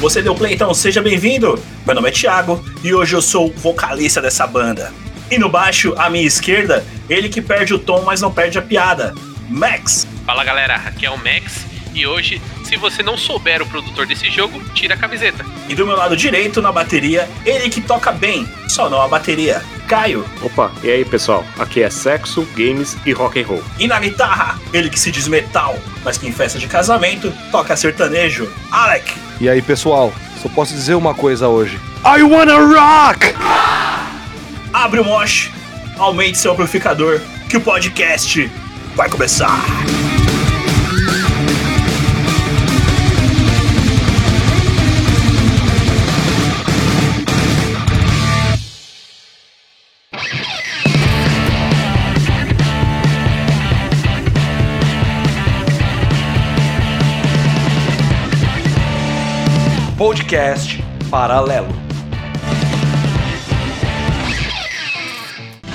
Você deu play, então seja bem-vindo. Meu nome é Thiago e hoje eu sou o vocalista dessa banda. E no baixo, à minha esquerda, ele que perde o tom, mas não perde a piada. Max. Fala galera, aqui é o Max e hoje, se você não souber o produtor desse jogo, tira a camiseta. E do meu lado direito, na bateria, ele que toca bem, só não a bateria. Caio. Opa, e aí pessoal? Aqui é sexo, games e rock and roll. E na guitarra, ele que se diz metal, mas que em festa de casamento toca sertanejo. Alec. E aí, pessoal, só posso dizer uma coisa hoje. I wanna rock! Abre o mosh, aumente seu amplificador, que o podcast vai começar. Podcast Paralelo.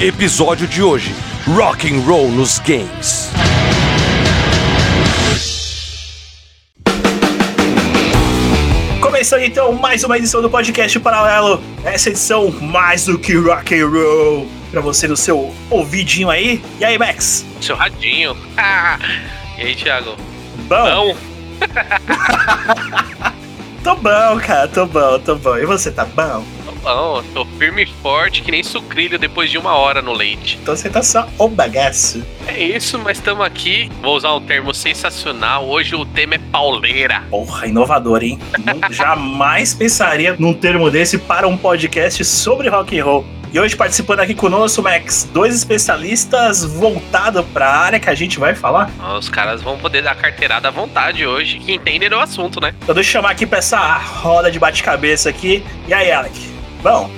Episódio de hoje: Rock and Roll nos games. Começando então mais uma edição do podcast Paralelo. Essa edição mais do que rock and roll para você no seu ouvidinho aí. E aí, Max? Seu radinho. Ah. e aí, Thiago? Bom. tô bom, cara, tô bom, tô bom. E você tá bom? Tô bom, tô firme e forte que nem sucrilho depois de uma hora no leite. Então você tá só o bagaço. É isso, mas estamos aqui. Vou usar um termo sensacional. Hoje o tema é pauleira. Porra, inovador, hein? Jamais pensaria num termo desse para um podcast sobre rock and roll. E hoje participando aqui conosco, Max, dois especialistas voltados para a área que a gente vai falar. Os caras vão poder dar carteirada à vontade hoje, que entendem o assunto, né? Então deixa eu chamar aqui para essa roda de bate-cabeça aqui. E aí, Alec? Bom,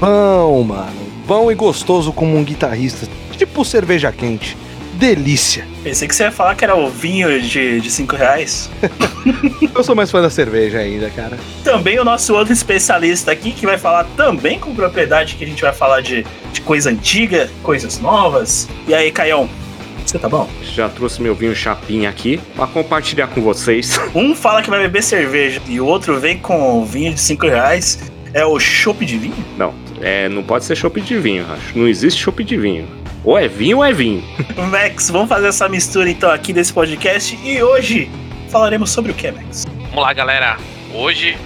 Bom, mano. Bom e gostoso como um guitarrista. Tipo cerveja quente. Delícia. pensei que você ia falar que era o vinho de 5 reais. Eu sou mais fã da cerveja ainda, cara. Também o nosso outro especialista aqui, que vai falar também com propriedade, que a gente vai falar de, de coisa antiga, coisas novas. E aí, Caião, você tá bom? Já trouxe meu vinho chapinha aqui pra compartilhar com vocês. Um fala que vai beber cerveja e o outro vem com vinho de 5 reais. É o chopp de vinho? Não, é, não pode ser chopp de vinho, acho. Não existe chopp de vinho. Ou é vinho ou é vinho. Max, vamos fazer essa mistura então aqui desse podcast. E hoje falaremos sobre o que, Max? Vamos lá, galera. Hoje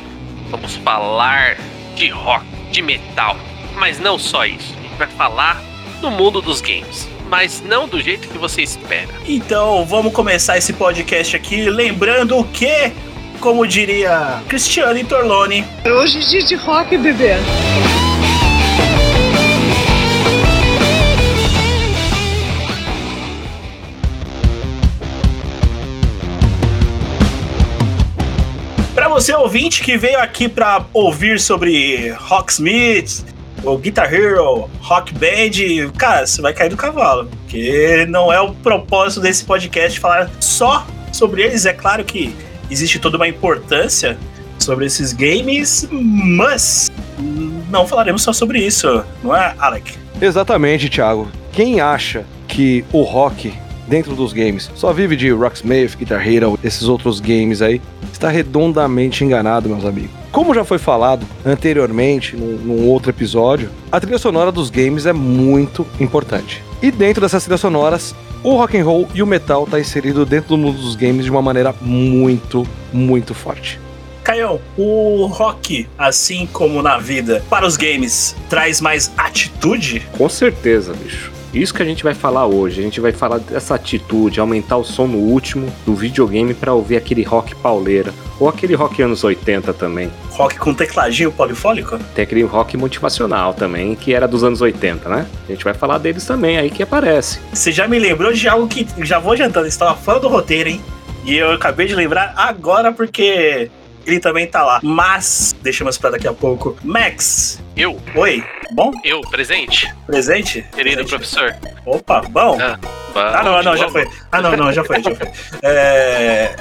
vamos falar de rock, de metal. Mas não só isso. A gente vai falar do mundo dos games. Mas não do jeito que você espera. Então vamos começar esse podcast aqui lembrando que, como diria Cristiane Torlone, Hoje é dia de rock, bebê. Você ouvinte que veio aqui pra ouvir sobre Rocksmith, ou Guitar Hero, Rock Band, cara, você vai cair do cavalo. Porque não é o propósito desse podcast falar só sobre eles. É claro que existe toda uma importância sobre esses games, mas não falaremos só sobre isso, não é, Alec? Exatamente, Thiago. Quem acha que o rock dentro dos games só vive de Rocksmith, Guitar Hero, esses outros games aí, está redondamente enganado, meus amigos. Como já foi falado anteriormente, num, num outro episódio, a trilha sonora dos games é muito importante. E dentro dessas trilhas sonoras, o rock and roll e o metal tá inserido dentro do mundo dos games de uma maneira muito, muito forte. Caio, o rock, assim como na vida, para os games, traz mais atitude? Com certeza, bicho. Isso que a gente vai falar hoje. A gente vai falar dessa atitude, aumentar o som no último do videogame pra ouvir aquele rock pauleira. Ou aquele rock anos 80 também. Rock com tecladinho polifônico? Tem aquele rock motivacional também, que era dos anos 80, né? A gente vai falar deles também aí que aparece. Você já me lembrou de algo que já vou adiantando, estava fora do roteiro, hein? E eu acabei de lembrar agora porque ele também tá lá. Mas, deixamos pra daqui a pouco. Max, Eu, oi, bom? eu, presente, Presente? querido Presente. professor. Opa, bom. Ah, Ah, não, não, já foi. Ah, não, não, já foi, já foi. É...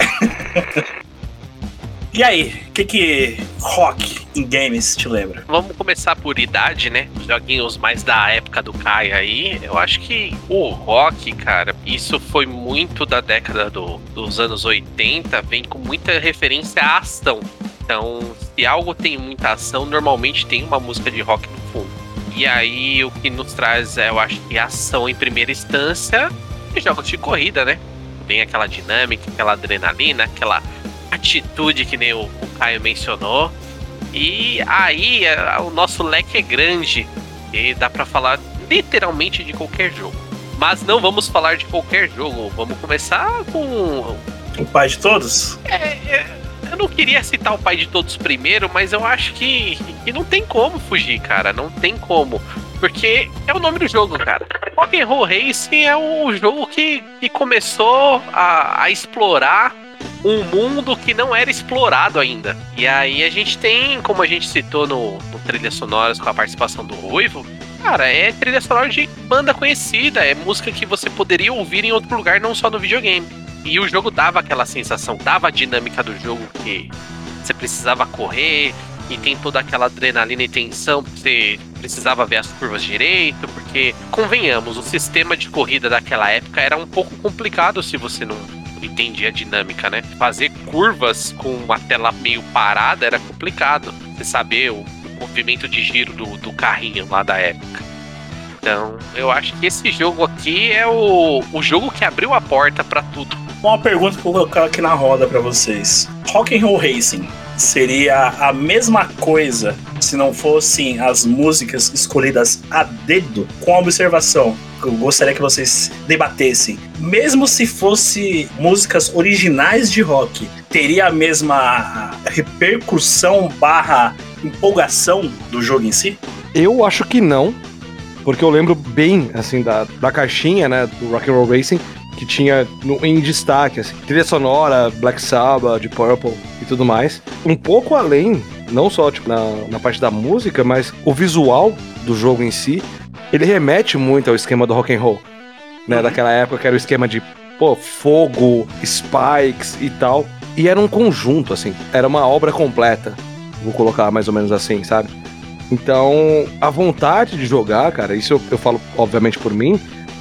e aí, o que que rock em games te lembra? Vamos começar por idade, né? Os joguinhos mais da época do Kai aí. Eu acho que o rock, cara, isso foi muito da década do, dos anos 80, vem com muita referência à ação. Então, se algo tem muita ação, normalmente tem uma música de rock no fundo. E aí, o que nos traz, eu acho que ação em primeira instância, e jogos de corrida, né? Vem aquela dinâmica, aquela adrenalina, aquela atitude que nem o, o Caio mencionou. E aí, é, o nosso leque é grande e dá para falar literalmente de qualquer jogo. Mas não vamos falar de qualquer jogo, vamos começar com. O pai de todos? É, é, eu não queria citar o pai de todos primeiro, mas eu acho que, que não tem como fugir, cara. Não tem como. Porque é o nome do jogo, cara. Rock'n'Roll Racing é o jogo que, que começou a, a explorar um mundo que não era explorado ainda. E aí a gente tem, como a gente citou no, no Trilhas Sonoras com a participação do Ruivo, cara, é trilha sonora de banda conhecida, é música que você poderia ouvir em outro lugar, não só no videogame. E o jogo dava aquela sensação, dava a dinâmica do jogo que você precisava correr, e tem toda aquela adrenalina e tensão, você precisava ver as curvas direito, porque, convenhamos, o sistema de corrida daquela época era um pouco complicado se você não entendia a dinâmica, né? Fazer curvas com uma tela meio parada era complicado. Você saber o, o movimento de giro do, do carrinho lá da época. Então, eu acho que esse jogo aqui é o, o jogo que abriu a porta para tudo. Uma pergunta que eu vou colocar aqui na roda para vocês. Rock'n'Roll Racing seria a mesma coisa se não fossem as músicas escolhidas a dedo com a observação que eu gostaria que vocês debatessem. Mesmo se fosse músicas originais de rock, teria a mesma repercussão barra empolgação do jogo em si? Eu acho que não, porque eu lembro bem, assim, da, da caixinha, né, do Rock and Roll Racing, que tinha no, em destaque, assim, trilha sonora, Black Sabbath, de Purple e tudo mais. Um pouco além, não só tipo, na, na parte da música, mas o visual do jogo em si, ele remete muito ao esquema do rock and roll, né? Uhum. Daquela época que era o esquema de pô, fogo, spikes e tal. E era um conjunto, assim, era uma obra completa. Vou colocar mais ou menos assim, sabe? Então, a vontade de jogar, cara, isso eu, eu falo obviamente por mim,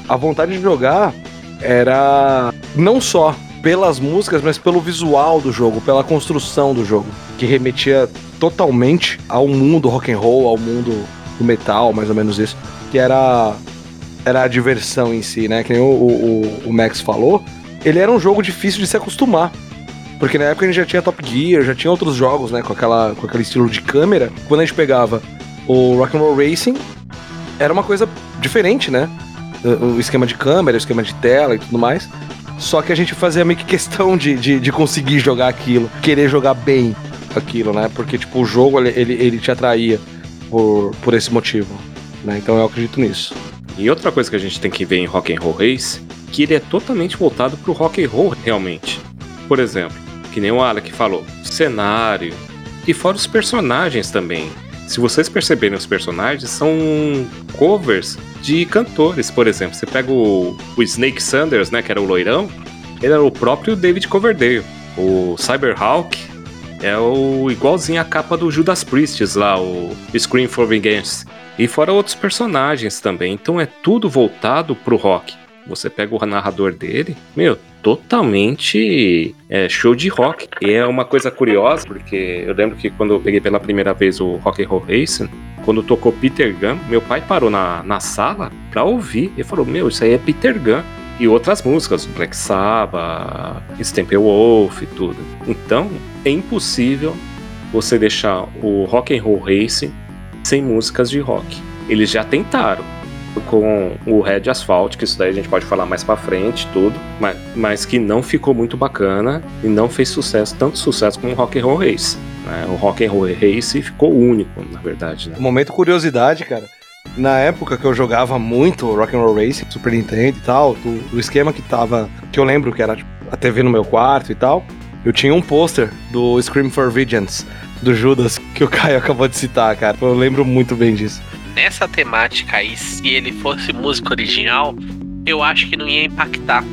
a vontade de jogar era não só pelas músicas, mas pelo visual do jogo, pela construção do jogo, que remetia totalmente ao mundo rock and roll, ao mundo do metal, mais ou menos isso, que era era a diversão em si, né? Que nem o, o, o Max falou, ele era um jogo difícil de se acostumar. Porque na época a gente já tinha Top Gear, já tinha outros jogos, né, com, aquela, com aquele estilo de câmera. Quando a gente pegava o Rock'n'Roll Racing, era uma coisa diferente, né? o esquema de câmera, o esquema de tela e tudo mais. Só que a gente fazia meio que questão de, de, de conseguir jogar aquilo, querer jogar bem aquilo, né? Porque, tipo, o jogo, ele, ele, te atraía por, por esse motivo, né? Então eu acredito nisso. E outra coisa que a gente tem que ver em Rock and Roll Race, que ele é totalmente voltado pro rock and roll realmente. Por exemplo, que nem o Alec falou, cenário e fora os personagens também. Se vocês perceberem os personagens, são covers de cantores, por exemplo. Você pega o, o Snake Sanders, né, que era o loirão, ele era o próprio David Coverdale. O Cyberhawk é o igualzinho a capa do Judas Priest lá, o Scream for Vengeance. E fora outros personagens também. Então é tudo voltado pro rock. Você pega o narrador dele, meu, totalmente é, show de rock. E é uma coisa curiosa, porque eu lembro que quando eu peguei pela primeira vez o Rock and Roll Racing, quando tocou Peter Gunn, meu pai parou na, na sala pra ouvir e falou: Meu, isso aí é Peter Gunn. E outras músicas, Black Sabbath, Steppenwolf e tudo. Então, é impossível você deixar o Rock and Roll Racing sem músicas de rock. Eles já tentaram com o Red Asphalt, que isso daí a gente pode falar mais para frente, tudo, mas, mas que não ficou muito bacana e não fez sucesso, tanto sucesso como o Rock and Roll Race. Né? O Rock and Roll Race ficou único, na verdade. Né? Momento curiosidade, cara. Na época que eu jogava muito Rock and Roll Racing, Super Nintendo e tal, o, esquema que tava, que eu lembro que era tipo, a TV no meu quarto e tal, eu tinha um pôster do Scream for Vengeance do Judas que o Caio acabou de citar, cara. Eu lembro muito bem disso. Nessa temática aí, se ele fosse música original, eu acho que não ia impactar,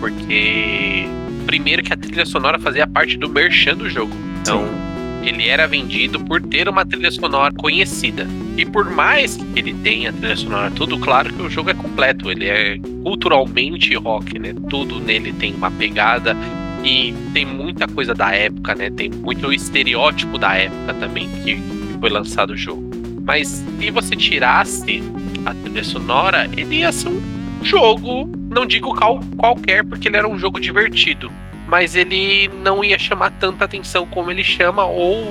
porque primeiro que a trilha sonora fazia parte do merchan do jogo. Então, Sim Ele era vendido por ter uma trilha sonora conhecida. E por mais que ele tenha trilha sonora tudo, claro que o jogo é completo. Ele é culturalmente rock, né? Tudo nele tem uma pegada e tem muita coisa da época, né? Tem muito estereótipo da época também que foi lançado o jogo. Mas se você tirasse a trilha sonora, ele ia ser um jogo, não digo qual, qualquer, porque ele era um jogo divertido, mas ele não ia chamar tanta atenção como ele chama ou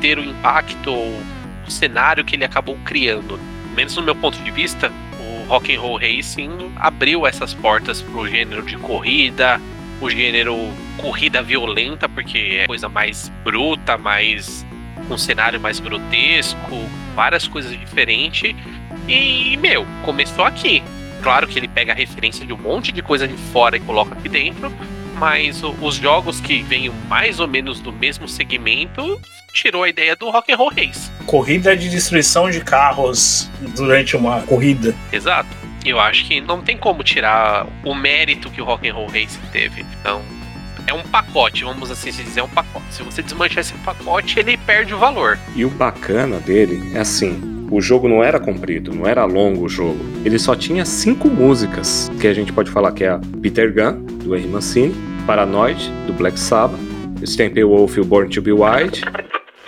ter o impacto ou o cenário que ele acabou criando. Menos no meu ponto de vista, o Rock and Roll Racing abriu essas portas pro gênero de corrida, o gênero corrida violenta, porque é coisa mais bruta, mais um cenário mais grotesco, várias coisas diferentes. E, meu, começou aqui. Claro que ele pega a referência de um monte de coisa de fora e coloca aqui dentro, mas os jogos que vêm mais ou menos do mesmo segmento tirou a ideia do Rock and Roll Race. Corrida de destruição de carros durante uma corrida. Exato. Eu acho que não tem como tirar o mérito que o Rock and Roll Race teve. Então, é um pacote, vamos assim dizer, é um pacote. Se você desmanchar esse pacote, ele perde o valor. E o bacana dele é assim: o jogo não era comprido, não era longo o jogo. Ele só tinha cinco músicas, que a gente pode falar que é a Peter Gunn, do Henry Mancini, Paranoid, do Black Sabbath, Steppenwolf e o Born to Be Wild,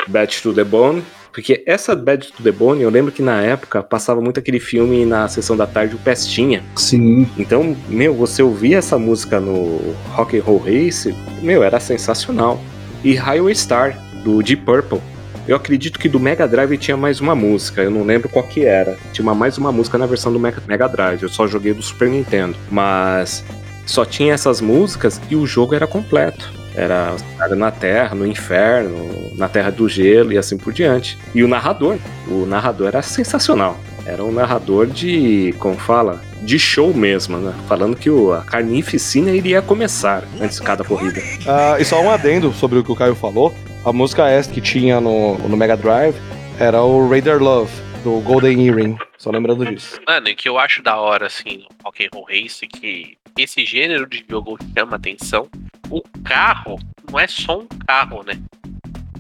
Bad to the Bone, porque essa Bad to the Bone, eu lembro que na época passava muito aquele filme na sessão da tarde, o Pestinha. Sim. Então, meu, você ouvia essa música no Rock and Roll Race, meu, era sensacional. E Highway Star, do Deep Purple. Eu acredito que do Mega Drive tinha mais uma música, eu não lembro qual que era. Tinha mais uma música na versão do Mega Drive, eu só joguei do Super Nintendo. Mas só tinha essas músicas e o jogo era completo. Era na Terra, no Inferno, na Terra do Gelo e assim por diante. E o narrador, o narrador era sensacional. Era um narrador de, como fala, de show mesmo, né? Falando que o, a carnificina iria começar antes de cada corrida. Ah, e só um adendo sobre o que o Caio falou. A música esta que tinha no, no Mega Drive era o Raider Love, do Golden Earring. Só lembrando disso. Mano, e que eu acho da hora, assim, no Rock and Roll Race, que esse gênero de jogo chama atenção. O carro não é só um carro, né?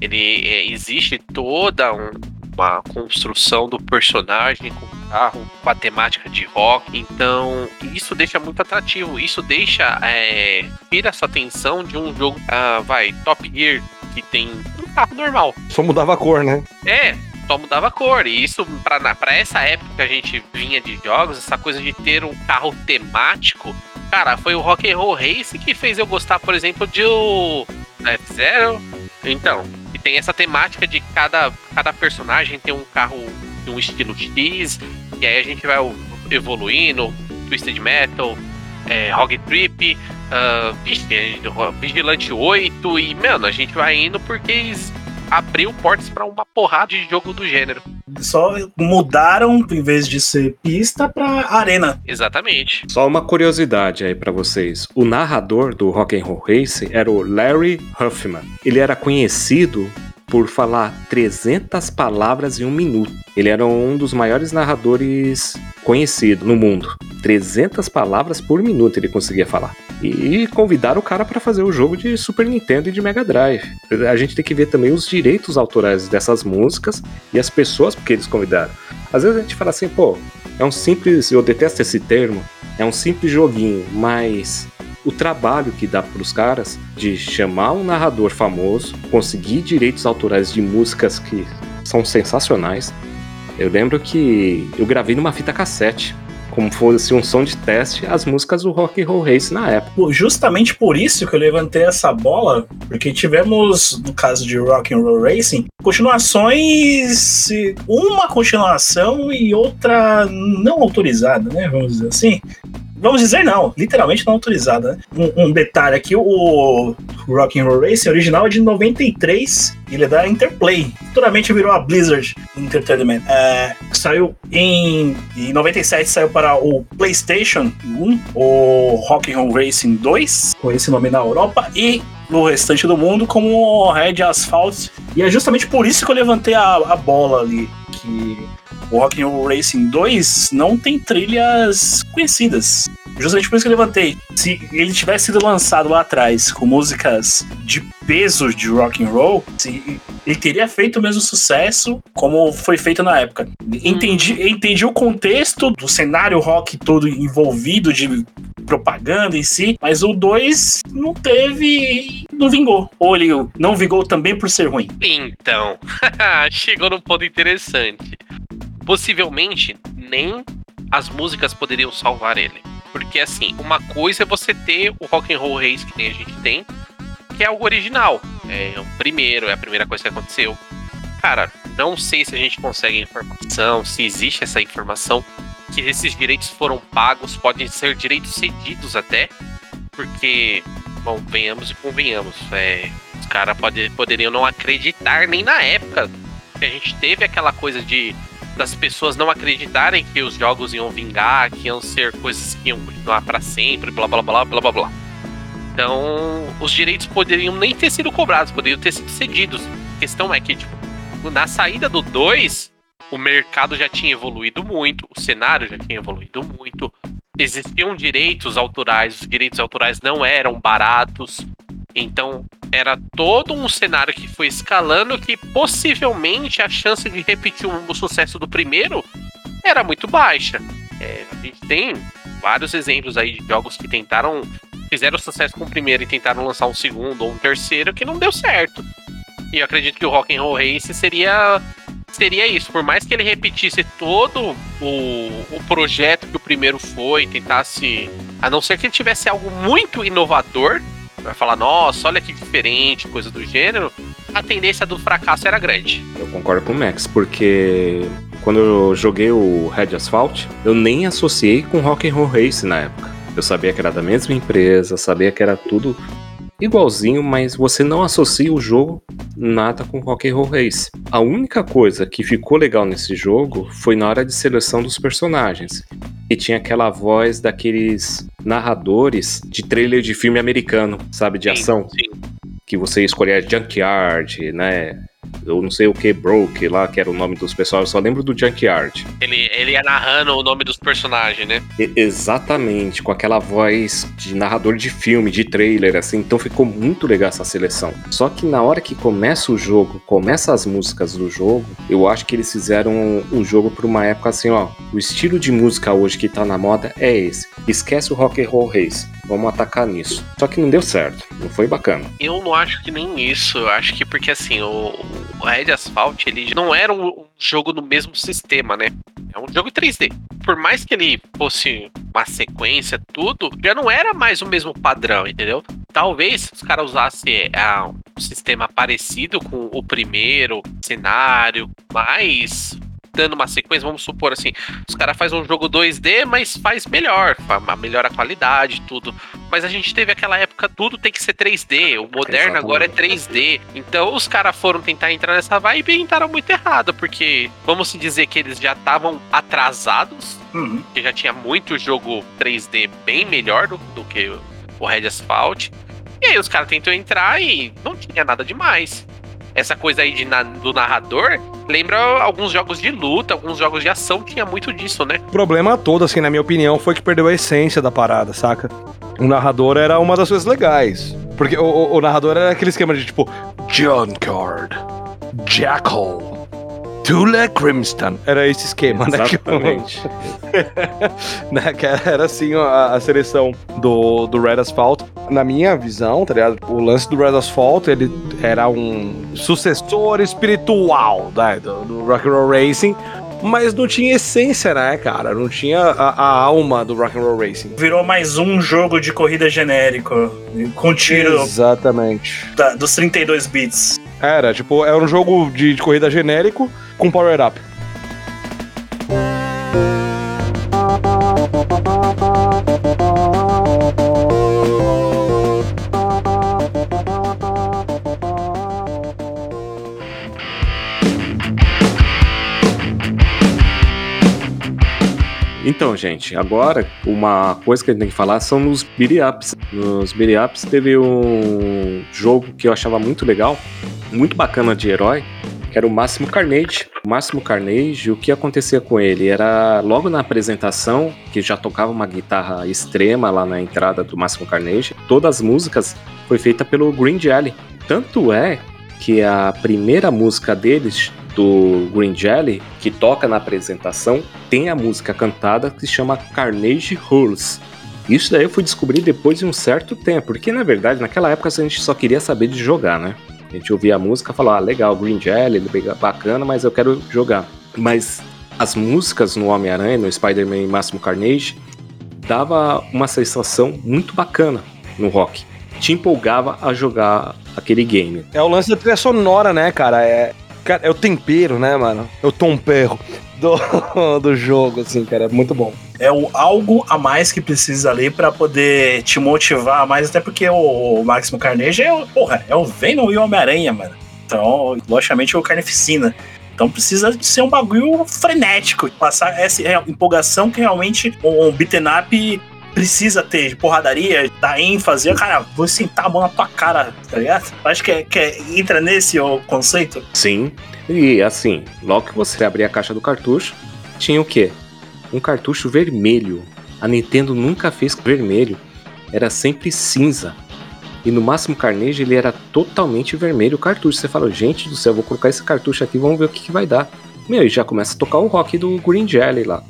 Ele é, existe toda um, uma construção do personagem com o carro, com a temática de rock. Então, isso deixa muito atrativo. Isso deixa. É, tira essa atenção de um jogo. Ah, vai, Top Gear, que tem um carro normal. Só mudava a cor, né? É, só mudava a cor. E isso, pra essa época que a gente vinha de jogos, essa coisa de ter um carro temático, cara, foi o Rock and Roll Race que fez eu gostar, por exemplo, de o F-Zero. Então, e tem essa temática de cada, cada personagem ter um carro de um estilo X, e aí a gente vai evoluindo, Twisted Metal, é, Rogue Trip, uh, Vigilante 8, e, mano, a gente vai indo porque abriu portas para uma porrada de jogo do gênero. Só mudaram, em vez de ser pista, para arena. Exatamente. Só uma curiosidade aí para vocês. O narrador do Rock and Roll Race era o Larry Huffman. Ele era conhecido por falar 300 palavras em um minuto. Ele era um dos maiores narradores conhecidos no mundo. 300 palavras por minuto ele conseguia falar. E convidaram o cara para fazer o jogo de Super Nintendo e de Mega Drive. A gente tem que ver também os direitos autorais dessas músicas e as pessoas que eles convidaram. Às vezes a gente fala assim, pô, é um simples, eu detesto esse termo, é um simples joguinho, mas o trabalho que dá para os caras de chamar um narrador famoso, conseguir direitos autorais de músicas que são sensacionais. Eu lembro que eu gravei numa fita cassete, como fosse um som de teste, as músicas do Rock and Roll Race na época. Justamente por isso que eu levantei essa bola, porque tivemos, no caso de Rock and Roll Racing, continuações, uma continuação e outra não autorizada, né? Vamos dizer assim. Vamos dizer não, literalmente não autorizada. Né? Um, um, detalhe aqui, o Rock and Roll Racing original é de 93, ele é da Interplay. Futuramente virou a Blizzard Entertainment. É, saiu em, em 97, saiu para o PlayStation 1, o Rock and Roll Racing 2, com esse nome na Europa, e no restante do mundo como Red Asphalt. E é justamente por isso que eu levantei a, a bola ali, que o Rock and Roll Racing 2 não tem trilhas conhecidas. Justamente por isso que eu levantei. Se ele tivesse sido lançado lá atrás com músicas de peso de rock and roll, se ele teria feito o mesmo sucesso como foi feito na época. Entendi, entendi o contexto do cenário rock todo envolvido de propaganda em si, mas o 2 não teve. não vingou. Ou ele não vingou também por ser ruim. Então, chegou num ponto interessante. Possivelmente, nem as músicas poderiam salvar ele. Porque assim, uma coisa é você ter o rock and roll race que nem a gente tem, que é algo original. É o primeiro, é a primeira coisa que aconteceu. Cara, não sei se a gente consegue informação, se existe essa informação, que esses direitos foram pagos, podem ser direitos cedidos até, porque, bom, venhamos e convenhamos, é, os caras pode, poderiam não acreditar nem na época que a gente teve aquela coisa de das pessoas não acreditarem que os jogos iam vingar, que iam ser coisas que iam continuar para sempre, blá blá blá blá blá blá. Então, os direitos poderiam nem ter sido cobrados, poderiam ter sido cedidos. A questão é que, tipo, na saída do 2, o mercado já tinha evoluído muito, o cenário já tinha evoluído muito, existiam direitos autorais, os direitos autorais não eram baratos, então era todo um cenário que foi escalando que possivelmente a chance de repetir o sucesso do primeiro era muito baixa. É, a gente tem vários exemplos aí de jogos que tentaram, fizeram sucesso com o primeiro e tentaram lançar um segundo ou um terceiro que não deu certo. E eu acredito que o Rock and Roll Race seria seria isso. Por mais que ele repetisse todo o, o projeto que o primeiro foi, tentasse. A não ser que ele tivesse algo muito inovador, vai falar, nossa, olha que diferente, coisa do gênero, a tendência do fracasso era grande. Eu concordo com o Max, porque quando eu joguei o Red Asphalt, eu nem associei com Rock and Roll Race na época. Eu sabia que era da mesma empresa, sabia que era tudo igualzinho, mas você não associa o jogo nada com Rock and Roll Race. A única coisa que ficou legal nesse jogo foi na hora de seleção dos personagens. E tinha aquela voz daqueles narradores de trailer de filme americano, sabe, de Sim, ação. sim. Que você escolhia Junkyard, né? Eu não sei o que, Broke lá, que era o nome dos pessoal, eu só lembro do Junkyard. Ele, ele ia narrando o nome dos personagens, né? E- exatamente, com aquela voz de narrador de filme, de trailer, assim. Então ficou muito legal essa seleção. Só que na hora que começa o jogo, começa as músicas do jogo, eu acho que eles fizeram o jogo por uma época assim, ó. O estilo de música hoje que tá na moda é esse. Esquece o rock and roll race. Vamos atacar nisso. Só que não deu certo. Não foi bacana. Eu não acho que nem isso. Eu acho que porque assim, o, Red Asphalt ele não era um, jogo no mesmo sistema, né? É um jogo em 3D. Por mais que ele fosse uma sequência, tudo, já não era mais o mesmo padrão, entendeu? Talvez os caras usassem ah, um sistema parecido com o primeiro cenário, mas dando uma sequência, vamos supor assim, os caras fazem um jogo 2D, mas faz melhor, melhora a qualidade, tudo. Mas a gente teve aquela época, tudo tem que ser 3D. O moderno agora é 3D. Então os caras foram tentar entrar nessa vibe e entraram muito errado, porque vamos se dizer que eles já estavam atrasados, Uhum. que já tinha muito jogo 3D bem melhor do, do que o- o Red Asphalt. E aí os caras tentam entrar e não tinha nada demais. Essa coisa aí de na- do narrador lembra alguns jogos de luta, alguns jogos de ação tinha muito disso, né? O problema todo, assim, na minha opinião, foi que perdeu a essência da parada, saca? O narrador era uma das coisas legais. Porque o, o- o narrador era aquele esquema de tipo. Junkard, Jackal, Tula Crimston. Era esse esquema, né? Exatamente. né, que era assim a, a seleção do, do Red Asphalt. Na minha visão, tá ligado? O lance do Red Asphalt, ele era um sucessor espiritual né, do, do Rock and Roll Racing, mas não tinha essência, né, cara? Não tinha a, a alma do Rock and Roll Racing. Virou mais um jogo de corrida genérico, com tiro Exatamente. da- dos 32 bits. Era, tipo, era um jogo de, de corrida genérico com power-up. Então, gente, agora uma coisa que a gente tem que falar são nos beat ups. Nos beat ups teve um jogo que eu achava muito legal, muito bacana de herói, que era o Máximo Carnage. O Máximo Carnage, o que acontecia com ele? Era logo na apresentação, que já tocava uma guitarra extrema lá na entrada do Máximo Carnage, todas as músicas foi feita pelo Green Jelly. Tanto é que a primeira música deles, do Green Jelly, que toca na apresentação, tem a música cantada que se chama Carnage Rules. Isso daí eu fui descobrir depois de um certo tempo, porque na verdade naquela época a gente só queria saber de jogar, né? A gente ouvia a música e falava, ah, legal, Green Jelly, bacana, mas eu quero jogar. Mas as músicas no Homem-Aranha, no Spider-Man Máximo Carnage, dava uma sensação muito bacana no rock. Te empolgava a jogar aquele game. É o lance da trilha sonora, né, cara? É, cara, é o tempero, né, mano? É o tomperro do, do jogo, assim, cara. É muito bom. É o algo a mais que precisa ali para poder te motivar mais, até porque o, o Máximo Carnage é, o, porra, é o Venom e o Homem-Aranha, mano. Então, logicamente, o Carnificina. Então precisa de ser um bagulho frenético, passar essa empolgação que realmente um beaten up precisa ter de porradaria, dar ênfase. Cara, vou sentar a mão na tua cara, tá ligado? Acho que, é, que é, entra nesse o conceito. Sim. E assim, logo que você abria a caixa do cartucho, tinha o quê? Um cartucho vermelho. A Nintendo nunca fez vermelho. Era sempre cinza. E no máximo Carnage ele era totalmente vermelho o cartucho. Você fala, gente do céu, vou colocar esse cartucho aqui, vamos ver o que, que vai dar. Meu, e já começa a tocar o rock do Green Jelly lá.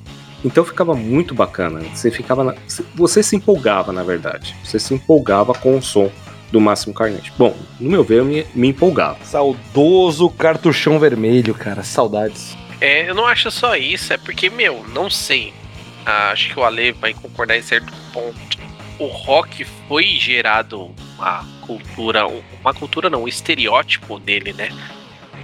Então ficava muito bacana. Você ficava. Na... Você se empolgava, na verdade. Você se empolgava com o som do Máximo Carnage. Bom, no meu ver, eu me, me empolgava. Saudoso cartuchão vermelho, cara. Saudades. É, eu não acho só isso, é porque, meu, não sei. Ah, acho que o Ale vai concordar em certo ponto o rock foi gerado uma cultura, uma cultura não, um estereótipo dele, né?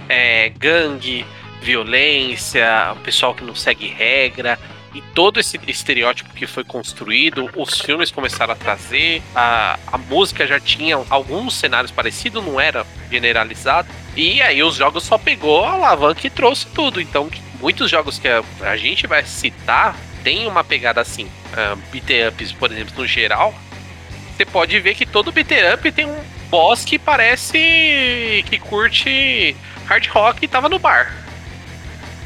É, gangue, violência, o pessoal que não segue regra, e todo esse estereótipo que foi construído, os filmes começaram a trazer, a, a música já tinha alguns cenários parecidos, não era generalizado, e aí os jogos só pegou a alavanca e trouxe tudo. Então, muitos jogos que a, a gente vai citar tem uma pegada assim. Uh, beat ups, por exemplo, no geral, você pode ver que todo beat up tem um boss que parece que curte hard rock e tava no bar.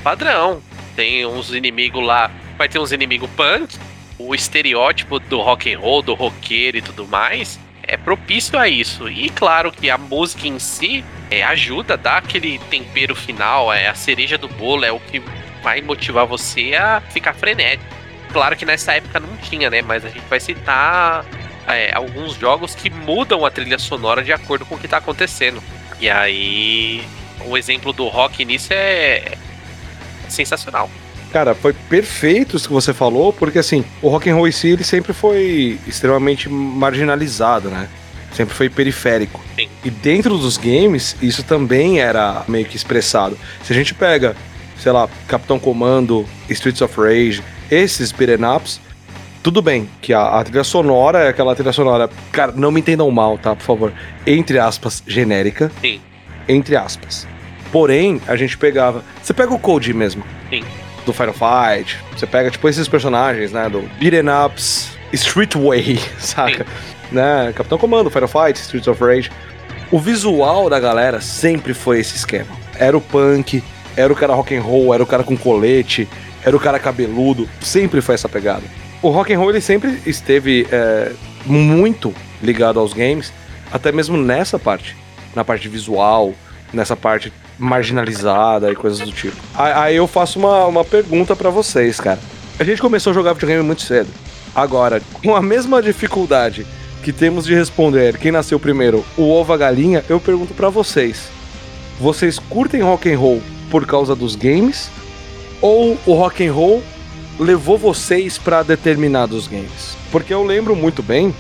Padrão. Tem uns inimigos lá, vai ter uns inimigos punk, o estereótipo do rock and roll, do roqueiro e tudo mais, é propício a isso. E claro que a música em si é, ajuda, dá aquele tempero final, é a cereja do bolo, é o que vai motivar você a ficar frenético. Claro que nessa época não tinha, né? Mas a gente vai citar é, alguns jogos que mudam a trilha sonora de acordo com o que está acontecendo. E aí, o exemplo do rock nisso é sensacional. Cara, foi perfeito isso que você falou, porque assim, o rock and roll em si ele sempre foi extremamente marginalizado, né? Sempre foi periférico. Sim. E dentro dos games, isso também era meio que expressado. Se a gente pega sei lá, Capitão Comando, Streets of Rage, esses beat'em ups, tudo bem que a, a, trilha sonora é aquela trilha sonora, cara, não me entendam mal, tá, por favor, entre aspas, genérica. Sim. Entre aspas. Porém, a gente pegava, você pega o Code mesmo. Sim. Do Final Fight, você pega, tipo, esses personagens, né, do beat'em ups, Streetway, saca? Sim. Né, Capitão Comando, Final Fight, Streets of Rage. O visual da galera sempre foi esse esquema. Era o punk, era o cara rock and roll, era o cara com colete, era o cara cabeludo, sempre foi essa pegada. O rock and roll ele sempre esteve é, muito ligado aos games, até mesmo nessa parte, na parte visual, nessa parte marginalizada e coisas do tipo. Aí eu faço uma, uma pergunta para vocês, cara. A gente começou a jogar videogame muito cedo. Agora, com a mesma dificuldade que temos de responder quem nasceu primeiro, o ovo a galinha, eu pergunto para vocês. Vocês curtem rock and roll por causa dos games ou o rock and roll levou vocês para determinados games? Porque eu lembro muito bem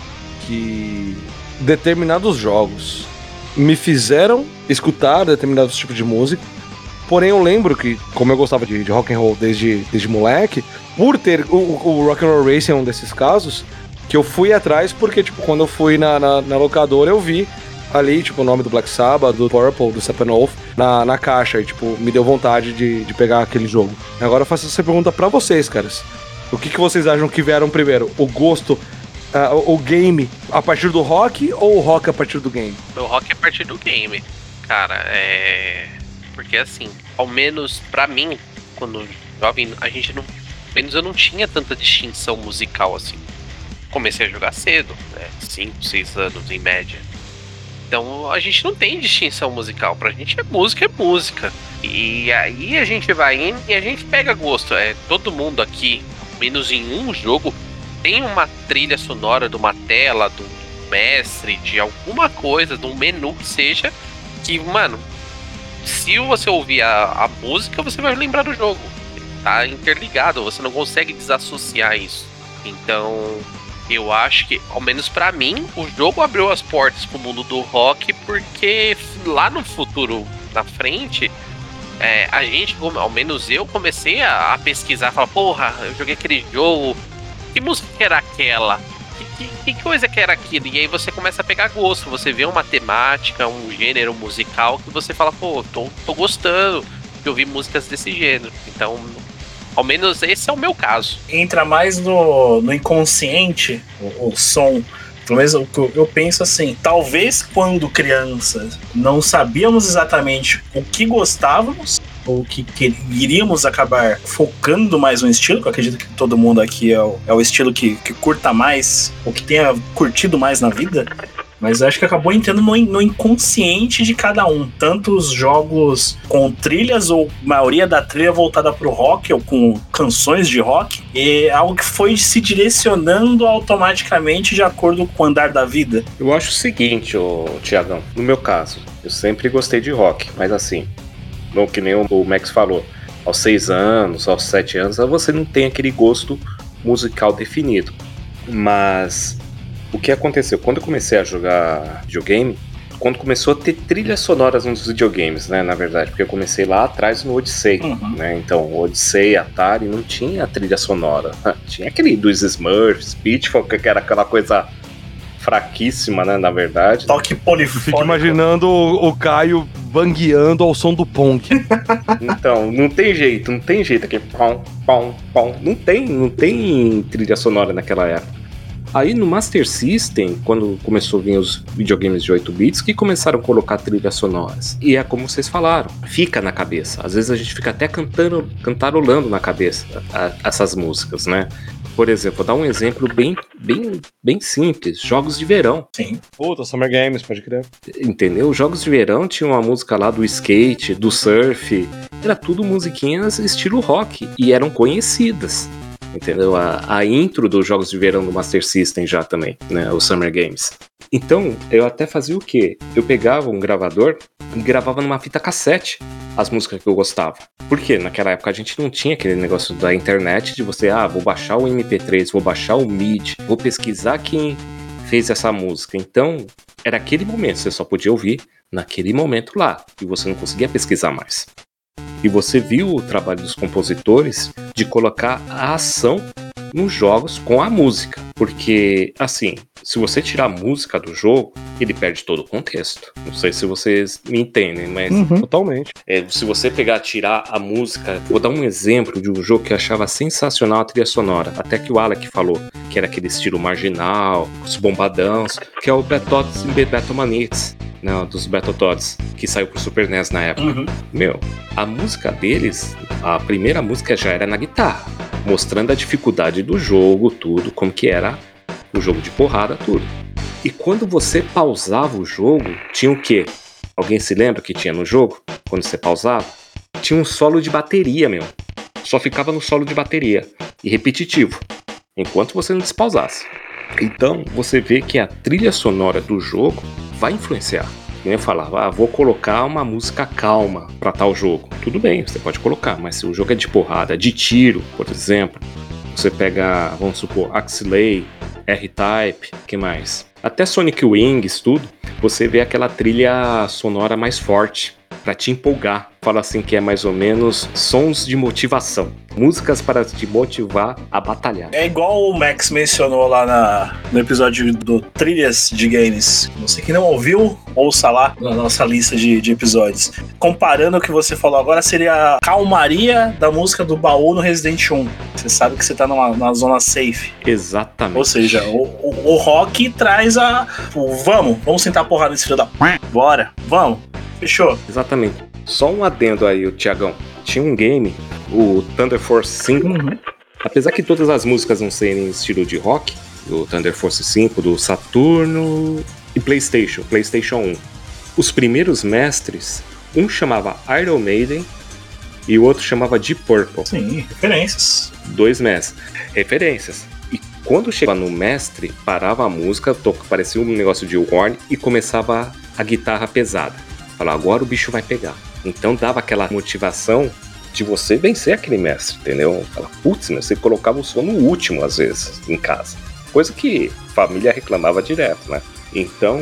que determinados jogos me fizeram escutar determinados tipos de música. Porém, eu lembro que, como eu gostava de, de rock and roll desde, desde moleque, por ter o, o Rock and Roll Racing é um desses casos, que eu fui atrás porque, tipo, quando eu fui na, na, na locadora, eu vi ali, tipo, o nome do Black Sabbath, do Purple, do Steppenwolf, na, na caixa. E, tipo, me deu vontade de, de pegar aquele jogo. Agora eu faço essa pergunta para vocês, caras. O que, que vocês acham que vieram primeiro? O gosto, uh, o game a partir do rock ou o rock a partir do game? O rock a partir do game. Cara, é. Porque assim, ao menos para mim, quando jovem, a gente não. Ao menos eu não tinha tanta distinção musical assim. Comecei a jogar cedo, né? 5, 6 anos em média. Então a gente não tem distinção musical. Pra gente é música, é música. E aí a gente vai indo e a gente pega gosto. É, todo mundo aqui, menos em um jogo, tem uma trilha sonora de uma tela, do mestre, de alguma coisa, de um menu que seja, que, mano, se você ouvir a, a música, você vai lembrar do jogo. Tá interligado, você não consegue desassociar isso. Então, eu acho que, ao menos para mim, o jogo abriu as portas pro mundo do rock, porque lá no futuro, na frente, é, a gente, ao menos eu, comecei a, a pesquisar, falar, porra, eu joguei aquele jogo, que música era aquela? Que, que, que, coisa que era aquilo? E aí você começa a pegar gosto, você vê uma temática, um gênero musical que você fala, pô, tô, tô gostando de ouvir músicas desse gênero. Então, ao menos esse é o meu caso. Entra mais no, no inconsciente o, o som. Pelo menos eu, eu penso assim, talvez quando crianças não sabíamos exatamente o que gostávamos, ou que, que, iríamos acabar focando mais no estilo, que eu acredito que todo mundo aqui é o, é o estilo que, que curta mais, ou que tenha curtido mais na vida, mas acho que acabou entrando no, no, inconsciente de cada um. Tanto os jogos com trilhas, ou maioria da trilha voltada pro rock, ou com canções de rock, é algo que foi se direcionando automaticamente de acordo com o andar da vida. Eu acho o seguinte, Tiagão, no meu caso, eu sempre gostei de rock, mas assim, não que nem o Max falou, aos seis anos, aos sete anos, você não tem aquele gosto musical definido. Mas o que aconteceu? Quando eu comecei a jogar videogame, quando começou a ter trilhas sonoras nos videogames, né, na verdade, porque eu comecei lá atrás no Odyssey, uhum. né, então Odyssey, Atari não tinha trilha sonora, tinha aquele dos Smurfs, Pitfall, que era aquela coisa fraquíssima, né, na verdade. Toque polifônico. Fico imaginando o, o Caio bangueando ao som do Pong. então, não tem jeito, não tem jeito aqui, pão, pão, pão, não tem, não tem trilha sonora naquela época. Aí no Master System, quando começou a vir os videogames de 8 bits, que começaram a colocar trilhas sonoras. E é como vocês falaram, fica na cabeça. Às vezes a gente fica até cantando, cantarolando na cabeça a, a, essas músicas, né? Por exemplo, vou dar um exemplo bem, bem, bem simples: jogos de verão. Sim. Puta, Summer Games, pode crer. Entendeu? Jogos de verão tinha uma música lá do skate, do surf. Era tudo musiquinhas estilo rock e eram conhecidas entendeu? A, a intro dos jogos de verão do Master System já também, né? O Summer Games. Então, eu até fazia o quê? Eu pegava um gravador e gravava numa fita cassete as músicas que eu gostava. Porque naquela época a gente não tinha aquele negócio da internet de você, ah, vou baixar o MP3, vou baixar o MIDI, vou pesquisar quem fez essa música. Então, era aquele momento, você só podia ouvir naquele momento lá, e você não conseguia pesquisar mais. E você viu o trabalho dos compositores de colocar a ação nos jogos com a música. Porque, assim, se você tirar a música do jogo, ele perde todo o contexto. Não sei se vocês me entendem, mas. Uhum. Totalmente. É, se você pegar, tirar a música. Vou dar um exemplo de um jogo que eu achava sensacional a trilha sonora. Até que o Alec falou, que era aquele estilo marginal, os bombadãos, que é o Betots e Betomanites. Não, dos Battletoads, que saiu pro Super NES na época. Uhum. Meu, a música deles, a primeira música já era na guitarra, mostrando a dificuldade do jogo, tudo, como que era o jogo de porrada, tudo. E quando você pausava o jogo, tinha o quê? Alguém se lembra que tinha no jogo? Quando você pausava? Tinha um solo de bateria, meu. Só ficava no solo de bateria. E repetitivo. Enquanto você não despausasse. Então, você vê que a trilha sonora do jogo vai influenciar. Nem falava, ah, vou colocar uma música calma para tal jogo. Tudo bem, você pode colocar, mas se o jogo é de porrada, de tiro, por exemplo, você pega, vamos supor, Axley, R-Type, que mais? Até Sonic Wings, tudo, você vê aquela trilha sonora mais forte para te empolgar. Fala assim que é mais ou menos sons de motivação, músicas para te motivar a batalhar. É igual o Max mencionou lá na, no episódio do Trilhas de Games. Você que não ouviu, ouça lá na nossa lista de, de episódios. Comparando o que você falou agora, seria a calmaria da música do baú no Resident 1. Você sabe que você tá numa, numa zona safe. Exatamente. Ou seja, o, o, o rock traz a. O, vamos, vamos sentar a porrada nesse filho da. Bora, vamos. Fechou. Exatamente. Só um adendo aí, o Tiagão. Tinha um game, o Thunder Force 5. Uhum. Apesar que todas as músicas não serem estilo de rock, do Thunder Force 5, do Saturno. e PlayStation, PlayStation 1. Os primeiros mestres, um chamava Iron Maiden e o outro chamava Deep Purple. Sim, referências. Dois mestres. Referências. E quando chegava no mestre, parava a música, parecia um negócio de horn e começava a guitarra pesada. Falava, agora o bicho vai pegar. Então dava aquela motivação de você vencer aquele mestre, entendeu? Fala, putz, meu, você colocava o som no último, às vezes, em casa. Coisa que a família reclamava direto, né? Então,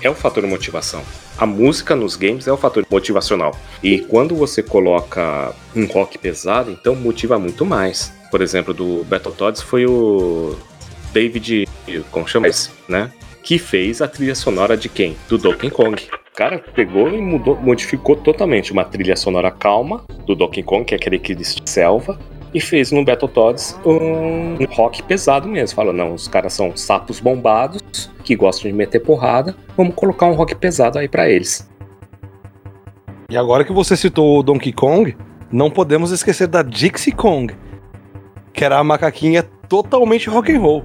é o fator de motivação. A música nos games é o fator motivacional. E quando você coloca um rock pesado, então motiva muito mais. Por exemplo, do Battletoads foi o David, como chama esse, né? Que fez a trilha sonora de quem? Do Donkey Kong. Cara pegou e mudou, modificou totalmente uma trilha sonora calma do Donkey Kong, que é aquele que de selva, e fez no Battletoads um rock pesado mesmo. Fala, não, os caras são sapos bombados que gostam de meter porrada, vamos colocar um rock pesado aí pra eles. E agora que você citou o Donkey Kong, não podemos esquecer da Dixie Kong, que era a macaquinha totalmente rock and roll.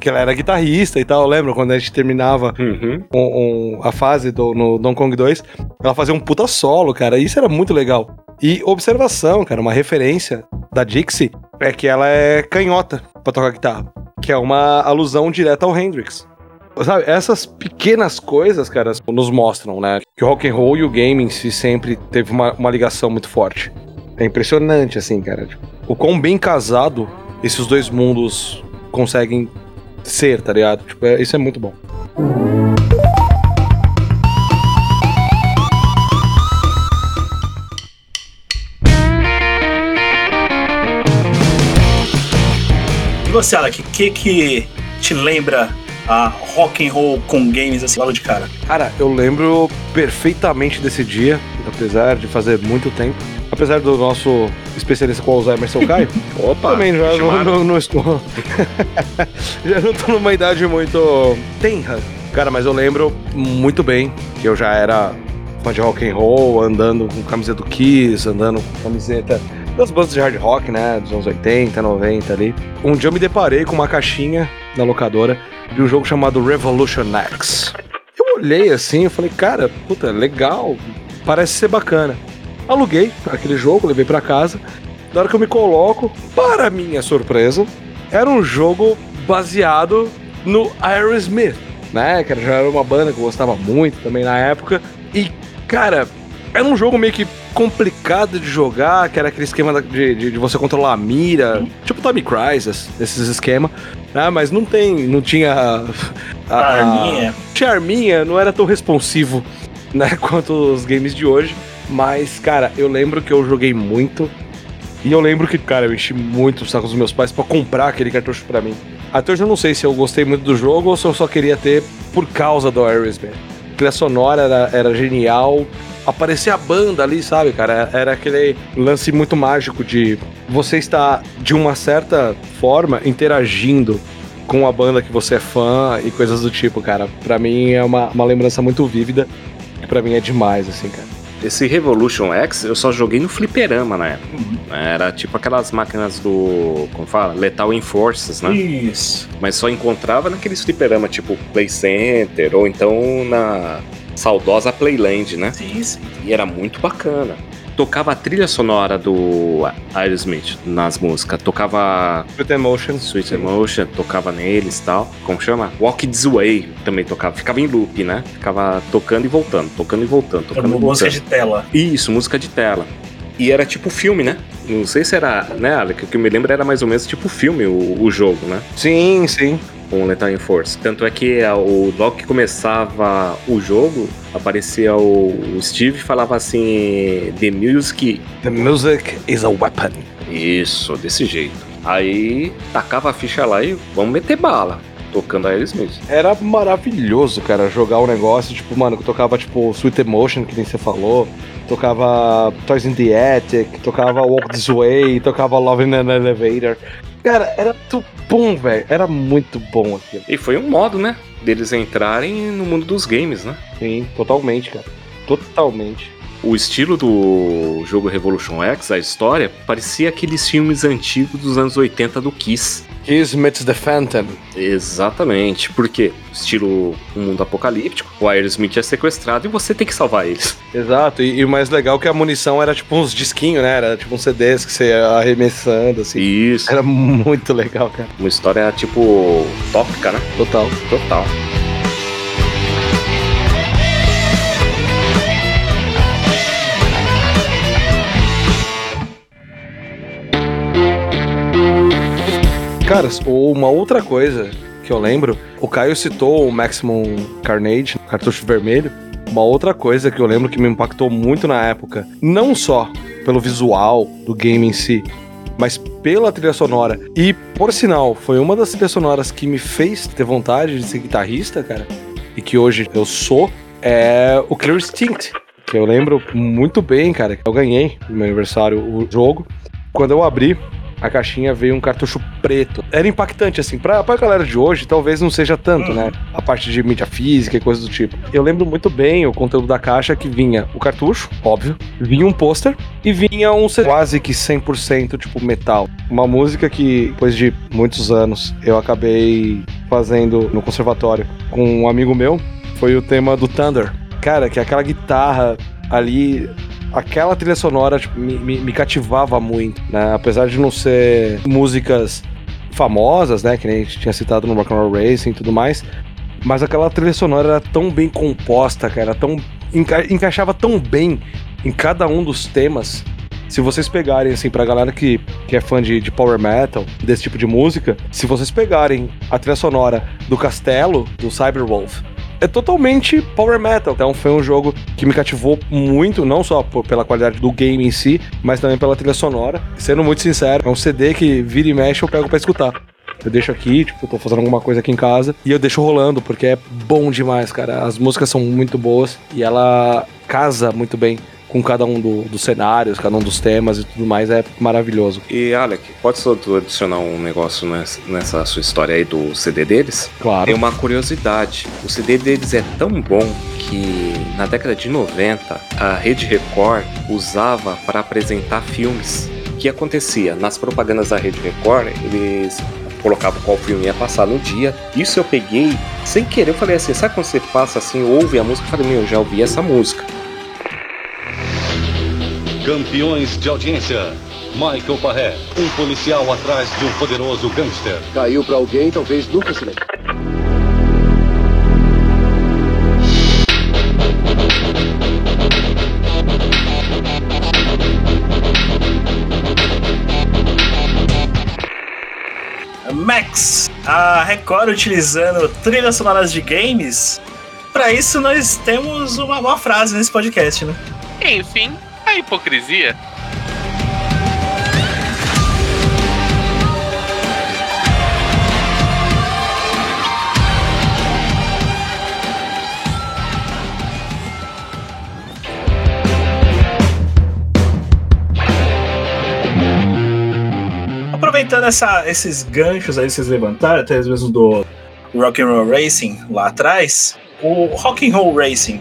Que ela era guitarrista e tal, lembra quando a gente terminava Uhum. um- um- a fase do, no Donkey Kong 2, ela fazia um puta solo, cara. Isso era muito legal. E observação, cara, uma referência da Dixie é que ela é canhota pra tocar guitarra, que é uma alusão direta ao Hendrix. Sabe, essas pequenas coisas, cara, nos mostram, né, que o rock and roll e o game em si sempre teve uma, uma ligação muito forte. É impressionante, assim, cara. Tipo, o quão bem casado esses dois mundos conseguem ser, tá ligado? Tipo, é- isso é muito bom. E você, Alec, o que que te lembra a rock and roll com games assim logo de cara? Cara, eu lembro perfeitamente desse dia, apesar de fazer muito tempo. Apesar do nosso especialista com Alzheimer, seu Caio, Opa, também já não, não- não estou. já não tô numa idade muito tenra. Cara, mas eu lembro muito bem que eu já era fã de rock and roll, andando com camiseta do Kiss, andando com camiseta das bandas de hard rock, né? Dos anos 80, 90 ali. Um dia eu me deparei com uma caixinha na locadora de um jogo chamado Revolution X. Eu olhei assim e falei, cara, puta, legal, parece ser bacana. Aluguei aquele jogo, levei pra casa. Na hora que eu me coloco, para minha surpresa, era um jogo baseado no Aerosmith, né? Que já era uma banda que eu gostava muito também na época. E, cara, era um jogo meio que complicado de jogar, que era aquele esquema de, de, de você controlar a mira, tipo Tommy Crisis, esses esquemas. Né? Mas não tem, não tinha. a- A a- arminha. tinha arminha, não era tão responsivo, né, quanto os games de hoje. Mas, cara, eu lembro que eu joguei muito. E eu lembro que, cara, eu enchi muito o saco dos meus pais pra comprar aquele cartucho pra mim. Até hoje eu não sei se eu gostei muito do jogo ou se eu só queria ter por causa do Aerosmith. A trilha sonora era, era genial. Aparecia a banda ali, sabe, cara? Era aquele lance muito mágico de você estar, de uma certa forma, interagindo com a banda que você é fã e coisas do tipo, cara. Pra mim é uma, uma lembrança muito vívida. Que pra mim é demais, assim, cara. Esse Revolution X eu só joguei no fliperama na época. Era tipo aquelas máquinas do. Como fala? Lethal Enforces, né? Isso. Mas só encontrava naqueles fliperama tipo Play Center ou então na saudosa Playland, né? Sim, sim. E era muito bacana. Tocava a trilha sonora do Aerosmith nas músicas. Tocava Sweet Emotion. Sweet Emotion, tocava neles e tal. Como chama? Walk This Way também tocava. Ficava em loop, né? Ficava tocando e voltando, tocando e voltando, Era tocando uma e voltando. música de tela. Isso, música de tela. E era tipo filme, né? Não sei se era, né, Alec? O que eu me lembro era mais ou menos tipo filme o, o jogo, né? Sim, sim. Com o Lethal Enforce. Tanto é que o logo que começava o jogo, aparecia o, o Steve e falava assim: The Music. The music is a weapon. Isso, desse jeito. Aí tacava a ficha lá e vamos meter bala. Tocando a Aerosmith. Era maravilhoso, cara, jogar o negócio, tipo, mano, que tocava, tipo, Sweet Emotion, que nem você falou, tocava Toys in the Attic, tocava Walk This Way, tocava Love in an Elevator. Cara, era muito bom, velho, era muito bom aquilo. E foi um modo, né? Deles entrarem no mundo dos games, né? Sim, totalmente, cara, totalmente. O estilo do jogo Revolution X, a história, parecia aqueles filmes antigos dos anos 80 do Kiss. Kiss meets the Phantom. Exatamente, porque estilo um mundo apocalíptico, o Aerosmith é sequestrado e você tem que salvar eles. Exato, e, e o mais legal é que a munição era tipo uns disquinhos, né? Era tipo uns CDs que você ia arremessando, assim. Isso. Era muito legal, cara. Uma história tipo tópica, né? Total. Total. Caras, ou uma outra coisa que eu lembro, o Caio citou o Maximum Carnage, cartucho vermelho. Uma outra coisa que eu lembro que me impactou muito na época, não só pelo visual do game em si, mas pela trilha sonora. E, por sinal, foi uma das trilhas sonoras que me fez ter vontade de ser guitarrista, cara, e que hoje eu sou, é o Clear Instinct. Que eu lembro muito bem, cara. Eu ganhei no meu aniversário o jogo. Quando eu abri, a caixinha veio um cartucho preto. Era impactante, assim, pra, pra galera de hoje, talvez não seja tanto, né? A parte de mídia física e coisas do tipo. Eu lembro muito bem o conteúdo da caixa que vinha o cartucho, óbvio, vinha um pôster e vinha um quase que 100% tipo metal. Uma música que, depois de muitos anos, eu acabei fazendo no conservatório com um amigo meu, foi o tema do Thunder. Cara, que é aquela guitarra ali aquela trilha sonora tipo, me, me, me, cativava muito, né? Apesar de não ser músicas famosas, né? Que nem a gente tinha citado no Rock'n'Roll Racing e tudo mais. Mas aquela trilha sonora era tão bem composta, cara, tão enca encaixava tão bem em cada um dos temas. Se vocês pegarem, assim, pra galera que, que é fã de, de power metal, desse tipo de música, se vocês pegarem a trilha sonora do Castelo, do Cyberwolf, é totalmente power metal. Então foi um jogo que me cativou muito, não só por, pela qualidade do game em si, mas também pela trilha sonora. Sendo muito sincero, é um CD que vira e mexe eu pego para escutar. Eu deixo aqui, tipo, tô fazendo alguma coisa aqui em casa e eu deixo rolando, porque é bom demais, cara. As músicas são muito boas e ela casa muito bem com cada um do, dos cenários, cada um dos temas e tudo mais, é maravilhoso. E Alec, pode só tu adicionar um negócio nessa, nessa sua história aí do CD deles? Claro. Tem uma curiosidade. O CD deles é tão bom que na década de 90 a Rede Record usava para apresentar filmes. O que acontecia? Nas propagandas da Rede Record, eles colocavam qual filme ia passar no dia. Isso eu peguei sem querer. Eu falei assim: sabe quando você passa assim, ouve a música? Eu falei: meu, eu já ouvi essa música. Campeões de audiência. Michael Parré, um policial atrás de um poderoso gangster. Caiu para alguém, talvez nunca se lembre. Max, a Record utilizando trilhas sonoras de games. Para isso, nós temos uma, uma frase nesse podcast, né? Enfim, a hipocrisia. Aproveitando essa, esses ganchos aí que vocês levantaram, até mesmo do Rock'n'Roll Racing lá atrás, o Rock'n'Roll Racing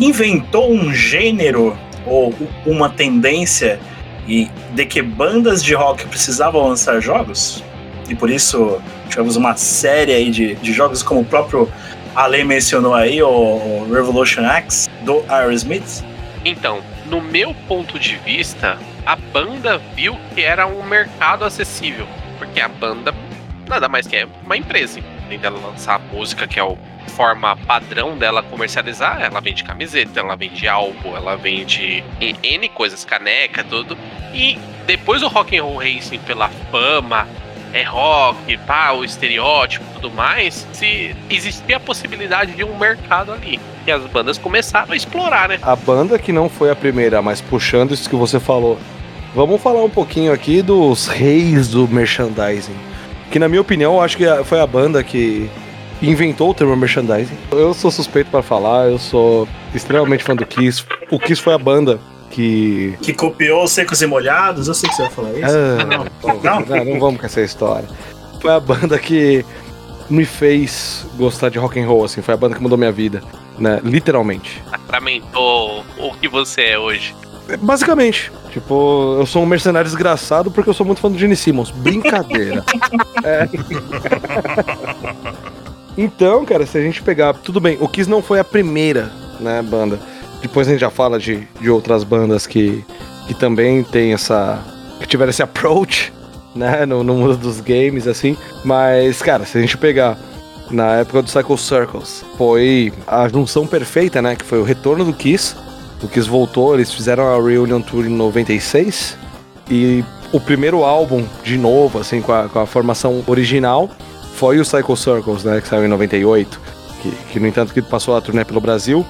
inventou um gênero ou uma tendência e de que bandas de rock precisavam lançar jogos e por isso tivemos uma série aí de, de jogos como o próprio Ale mencionou aí o Revolution X do Aerosmith? Então no meu ponto de vista a banda viu que era um mercado acessível porque a banda nada mais que é uma empresa além dela lançar música que é o forma padrão dela comercializar, ela vende camiseta, ela vende álbum, ela vende N coisas, caneca, tudo. E depois o Rock and Roll Racing pela fama, é rock, pá, o estereótipo tudo mais, se existia a possibilidade de um mercado ali. E as bandas começaram a explorar, né? A banda que não foi a primeira, mas puxando isso que você falou, vamos falar um pouquinho aqui dos reis do merchandising. Que na minha opinião, eu acho que foi a banda que inventou o termo merchandising. Eu sou suspeito para falar, eu sou extremamente fã do Kiss. O Kiss foi a banda que. Que copiou Secos e Molhados? Eu sei que você vai falar isso. Ah, não, não, não vamos com essa história. Foi a banda que me fez gostar de rock and roll, assim, foi a banda que mudou minha vida. né? Literalmente. Sacramentou o que você é hoje. Basicamente. Tipo, eu sou um mercenário desgraçado porque eu sou muito fã do Gene Simmons. Brincadeira. É. Então, cara, se a gente pegar. Tudo bem, o Kiss não foi a primeira, né, banda. Depois a gente já fala de, de outras bandas que, que também tem essa. que tiveram esse approach, né, no, no mundo dos games, assim. Mas, cara, se a gente pegar na época do Cycle Circles, foi a junção perfeita, né, que foi o retorno do Kiss. O Kiss voltou, eles fizeram a Reunion Tour em 96. E o primeiro álbum, de novo, assim, com a, com a formação original, foi o Cycle Circles, né, que saiu em 98. Que, que, no entanto, que passou a turnê pelo Brasil.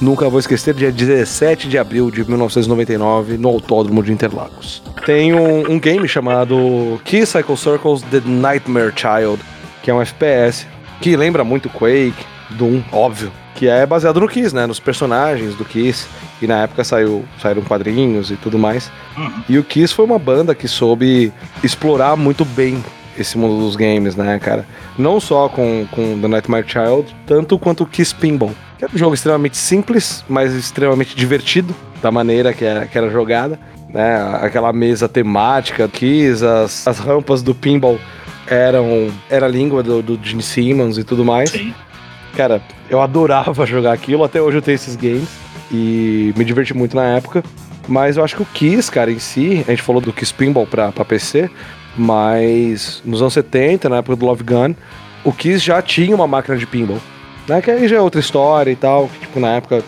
Nunca vou esquecer, dia 17 de abril de 1999, no Autódromo de Interlagos. Tem um, um game chamado Key Cycle Circles The Nightmare Child, que é um FPS, que lembra muito Quake, Doom, óbvio, que é baseado no Kiss, né? Nos personagens do Kiss. E na época saiu, saíram quadrinhos e tudo mais. Uhum. E o Kiss foi uma banda que soube explorar muito bem esse mundo dos games, né, cara? Não só com, com The Nightmare Child, tanto quanto o Kiss Pinball. Que era um jogo extremamente simples, mas extremamente divertido, da maneira que era, que era jogada. Né? Aquela mesa temática, Kiss, as, as rampas do pinball eram era a língua do, do Gene Simmons e tudo mais. Sim. Cara, eu adorava jogar aquilo, até hoje eu tenho esses games e me diverti muito na época. Mas eu acho que o Kiss, cara, em si, a gente falou do Kiss Pinball pra, pra PC, mas nos anos 70, na época do Love Gun, o Kiss já tinha uma máquina de pinball. Né? Que aí já é outra história e tal, que, tipo, na época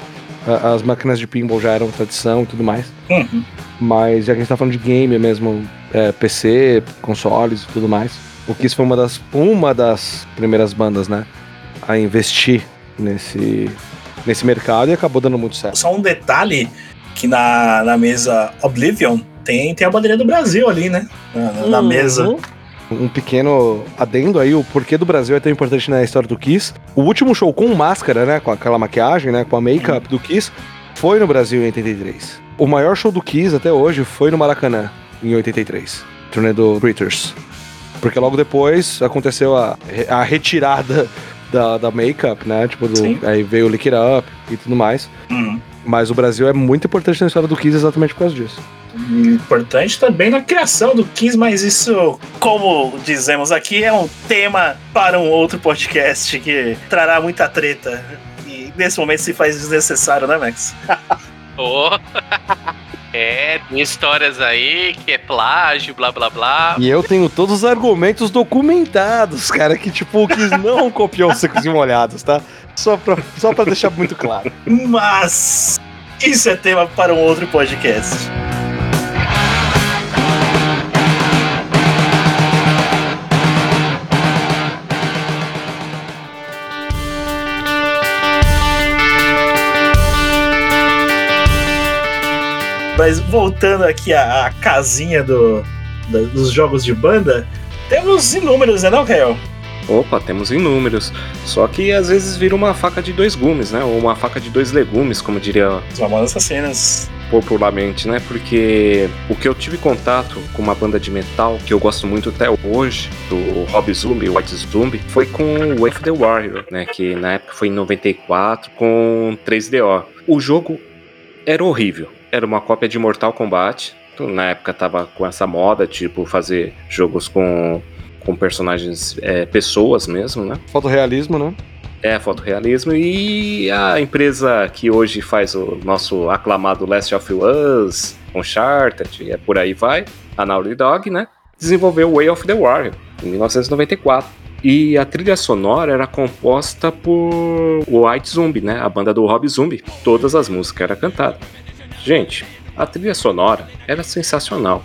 a- as máquinas de pinball já eram tradição e tudo mais. Uhum. Mas já que a gente tá falando de game mesmo, é, PC, consoles e tudo mais, o Kiss foi uma das, uma das primeiras bandas, né? A investir nesse, nesse mercado e acabou dando muito certo. Só um detalhe que na, na mesa Oblivion tem, tem a bandeira do Brasil ali, né? Na, na- na Uhum. mesa. Um pequeno adendo aí, o porquê do Brasil é tão importante na história do Kiss. O último show com máscara, né? Com aquela maquiagem, né? Com a make-up do Kiss, foi no Brasil em 83. O maior show do Kiss até hoje foi no Maracanã, em 83. Turnê do Critters. Porque logo depois aconteceu a, a retirada da, da make-up, né? Tipo, do, aí veio o Lick It Up e tudo mais. Uhum. Mas o Brasil é muito importante na história do Kiss exatamente por causa disso. Importante também na criação do Kiss, mas isso, como dizemos aqui, é um tema para um outro podcast que trará muita treta. E nesse momento se faz desnecessário, né, Max? Ô. É, tem histórias aí que é plágio, blá blá blá. E eu tenho todos os argumentos documentados, cara, que tipo, o Kiss não copiou os secos e molhados, tá? Só pra, só pra deixar muito claro. Mas isso é tema para um outro podcast. Mas voltando aqui à, à casinha do, da- dos jogos de banda, temos inúmeros, né, não, Kael? Opa, temos inúmeros. Só que às vezes vira uma faca de dois gumes, né? Ou uma faca de dois legumes, como diria Os Mamonas Assassinas. popularmente, né? Porque o que eu tive contato com uma banda de metal que eu gosto muito até hoje, do Rob Zombie, White Zombie, foi com o Wave the Warrior, né? Que na época foi em 94 com 3DO. O jogo era horrível. Era uma cópia de Mortal Kombat. Então, na época tava com essa moda, tipo, fazer jogos com, com personagens, é, pessoas mesmo, né? Fotorrealismo, né? É, fotorrealismo. E a empresa que hoje faz o nosso aclamado Last of Us, Uncharted, é por aí vai, a Naughty Dog, né? Desenvolveu Way of the Warrior, em 1994. E a trilha sonora era composta por White Zombie, né? A banda do Rob Zombie. Todas as músicas eram cantadas. Gente, a trilha sonora era sensacional.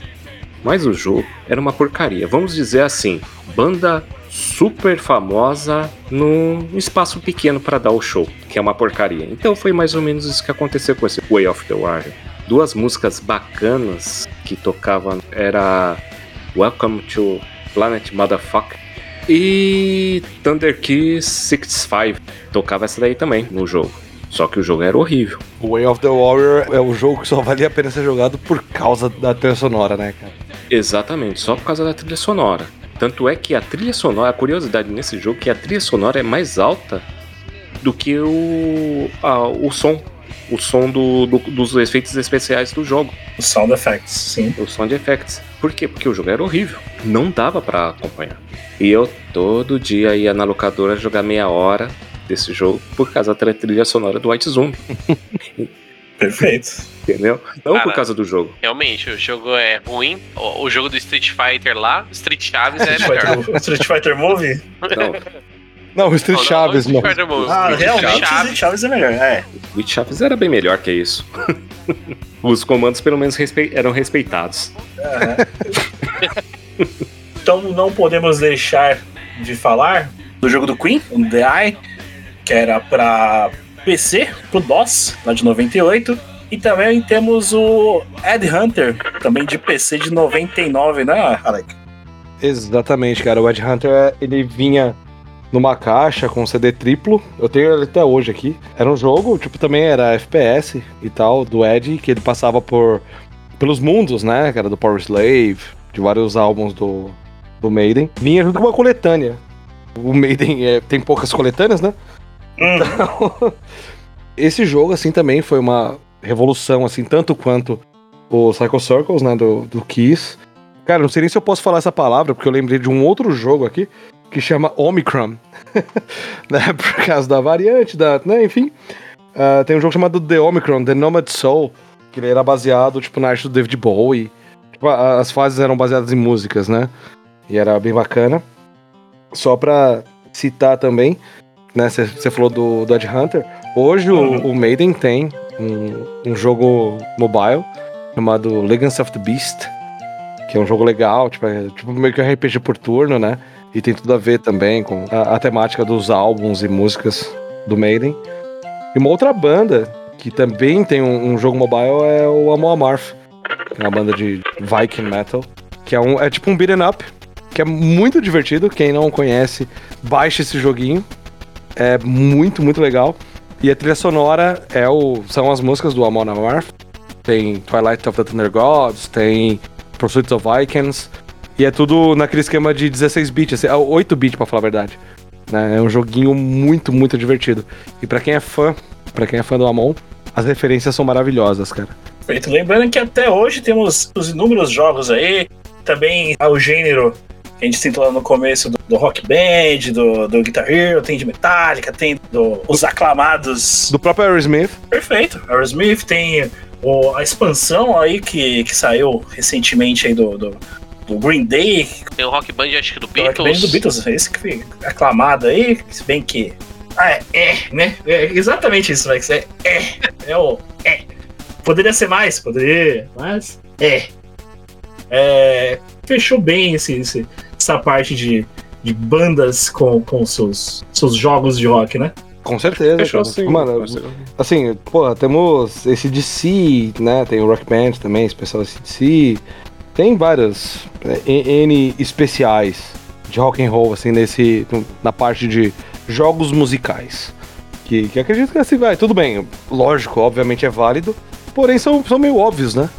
Mas o jogo era uma porcaria. Vamos dizer assim, banda super famosa num espaço pequeno para dar o show, que é uma porcaria. Então foi mais ou menos isso que aconteceu com esse Way of the Warrior. Duas músicas bacanas que tocavam era Welcome to Planet Motherfucker e Thunder Kiss 65. Tocava essa daí também no jogo. Só que o jogo era horrível. O Way of the Warrior é o jogo que só valia a pena ser jogado por causa da trilha sonora, né, cara? Exatamente, só por causa da trilha sonora. Tanto é que a trilha sonora, a curiosidade nesse jogo é que a trilha sonora é mais alta do que o, a- o som. O som do, do- dos efeitos especiais do jogo. Os sound effects, sim. O sound effects. Por quê? Porque o jogo era horrível. Não dava pra acompanhar. E eu todo dia ia na locadora jogar meia hora desse jogo por causa da trilha sonora do White Zoom. Perfeito. Entendeu? Não por Cara, causa do jogo. Realmente, o jogo é ruim. O, o jogo do Street Fighter lá, Street Chaves é Street melhor. Street Fighter Movie? Não, Não, o Street Não, Chaves, não, não. Street Fighter Move. Ah, Street realmente Chaves. Street Chaves é melhor. É. o Witch Chaves era bem melhor que isso. Os comandos pelo menos respe- eram respeitados. Então não podemos deixar de falar do jogo do Queen, o The Eye, que era pra PC, pro DOS, lá de 98. E também temos o Ed Hunter, também de PC de 99, né, Alec? Exatamente, cara. O Ed Hunter, ele vinha numa caixa com CD triplo. Eu tenho ele até hoje aqui. Era um jogo, tipo, também era FPS e tal, do Ed, que ele passava por pelos mundos, né, cara, do Power Slave, de vários álbuns do, do Maiden. Vinha junto com uma coletânea. O Maiden é, tem poucas coletâneas, né? Hum, Esse jogo, assim, também foi uma revolução, assim, tanto quanto o Psycho Circles, né, do, do Kiss. Cara, não sei nem se eu posso falar essa palavra, porque eu lembrei de um outro jogo aqui que chama Omicron. né, por causa da variante, da, né, enfim. Ah, tem um jogo chamado The Omicron, The Nomad Soul, que ele era baseado, tipo, na arte do David Bowie. Tipo, a- as fases eram baseadas em músicas, né? E era bem bacana. Só pra citar também, né, você falou do, do Ed Hunter. Hoje o, o Maiden tem um, um jogo mobile chamado Legends of the Beast, que é um jogo legal, tipo, é, tipo meio que um RPG por turno, né? E tem tudo a ver também com a, a temática dos álbuns e músicas do Maiden. E uma outra banda que também tem um, um jogo mobile é o Amon Amarth, que é uma banda de Viking Metal, que é, um, é tipo um beat'em up, que é muito divertido. Quem não conhece, baixe esse joguinho. É muito, muito legal. E a trilha sonora é o, são as músicas do Amon Amarth. Tem Twilight of the Thunder Gods, tem Pursuit of Vikings. E é tudo naquele esquema de 16 bits, assim, é 8 bits pra falar a verdade. né? É um joguinho muito, muito divertido. E pra quem é fã, para quem é fã do Amon, as referências são maravilhosas, cara. Perfeito. Lembrando que até hoje temos os inúmeros jogos aí, também ao gênero a gente citou lá no começo do, do Rock Band, do, do Guitar Hero, tem de Metallica, tem do- os aclamados. Do próprio Aerosmith, Perfeito. Aerosmith tem o- a expansão aí que, que saiu recentemente aí do, do, do Green Day, Tem o Rock Band, acho que do do Rock Band Beatles. do Beatles, esse que foi aclamado aí, se bem que. Ah, é, é, né? É exatamente isso, Max. É, é, é o. É. Poderia ser mais, poderia, mas. É. É. Fechou bem esse, esse- essa parte de, de bandas com, com seus, seus jogos de rock, né? com certeza. Fechou cara. sim. Mano, assim, pô, temos esse DC, né? Tem o Rock Band também, especial DC. Tem vários é, N especiais de rock and roll, assim, nesse, na parte de jogos musicais. Que, que acredito que assim vai, tudo bem, lógico, obviamente é válido, porém são, são meio óbvios, né?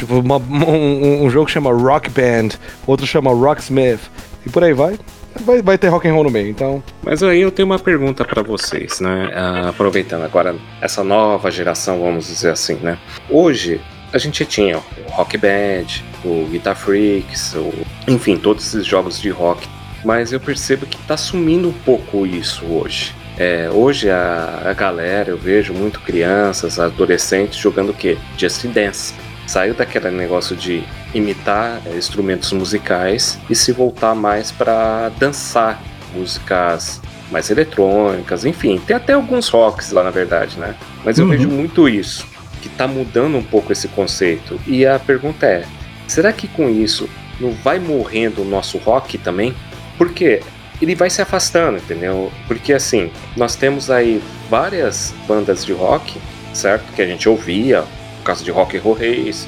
Tipo, uma- um, um jogo que chama Rock Band, outro chama Rocksmith, e por aí vai. Vai, vai ter rock and roll no meio, então. Mas aí eu tenho uma pergunta pra vocês, né? Ah, aproveitando agora essa nova geração, vamos dizer assim, né? Hoje a gente tinha o Rock Band, o Guitar Freaks, o... enfim, todos esses jogos de rock. Mas eu percebo que tá sumindo um pouco isso hoje. É, hoje a, a galera, eu vejo muito crianças, adolescentes jogando o quê? Just Dance. Saiu daquele negócio de imitar é, instrumentos musicais e se voltar mais para dançar músicas mais eletrônicas, enfim, tem até alguns rocks lá na verdade, né? Mas eu Uhum. vejo muito isso, que tá mudando um pouco esse conceito. E a pergunta é: será que com isso não vai morrendo o nosso rock também? Porque ele vai se afastando, entendeu? Porque assim, nós temos aí várias bandas de rock, certo? Que a gente ouvia, por causa de Rock and Roll Race,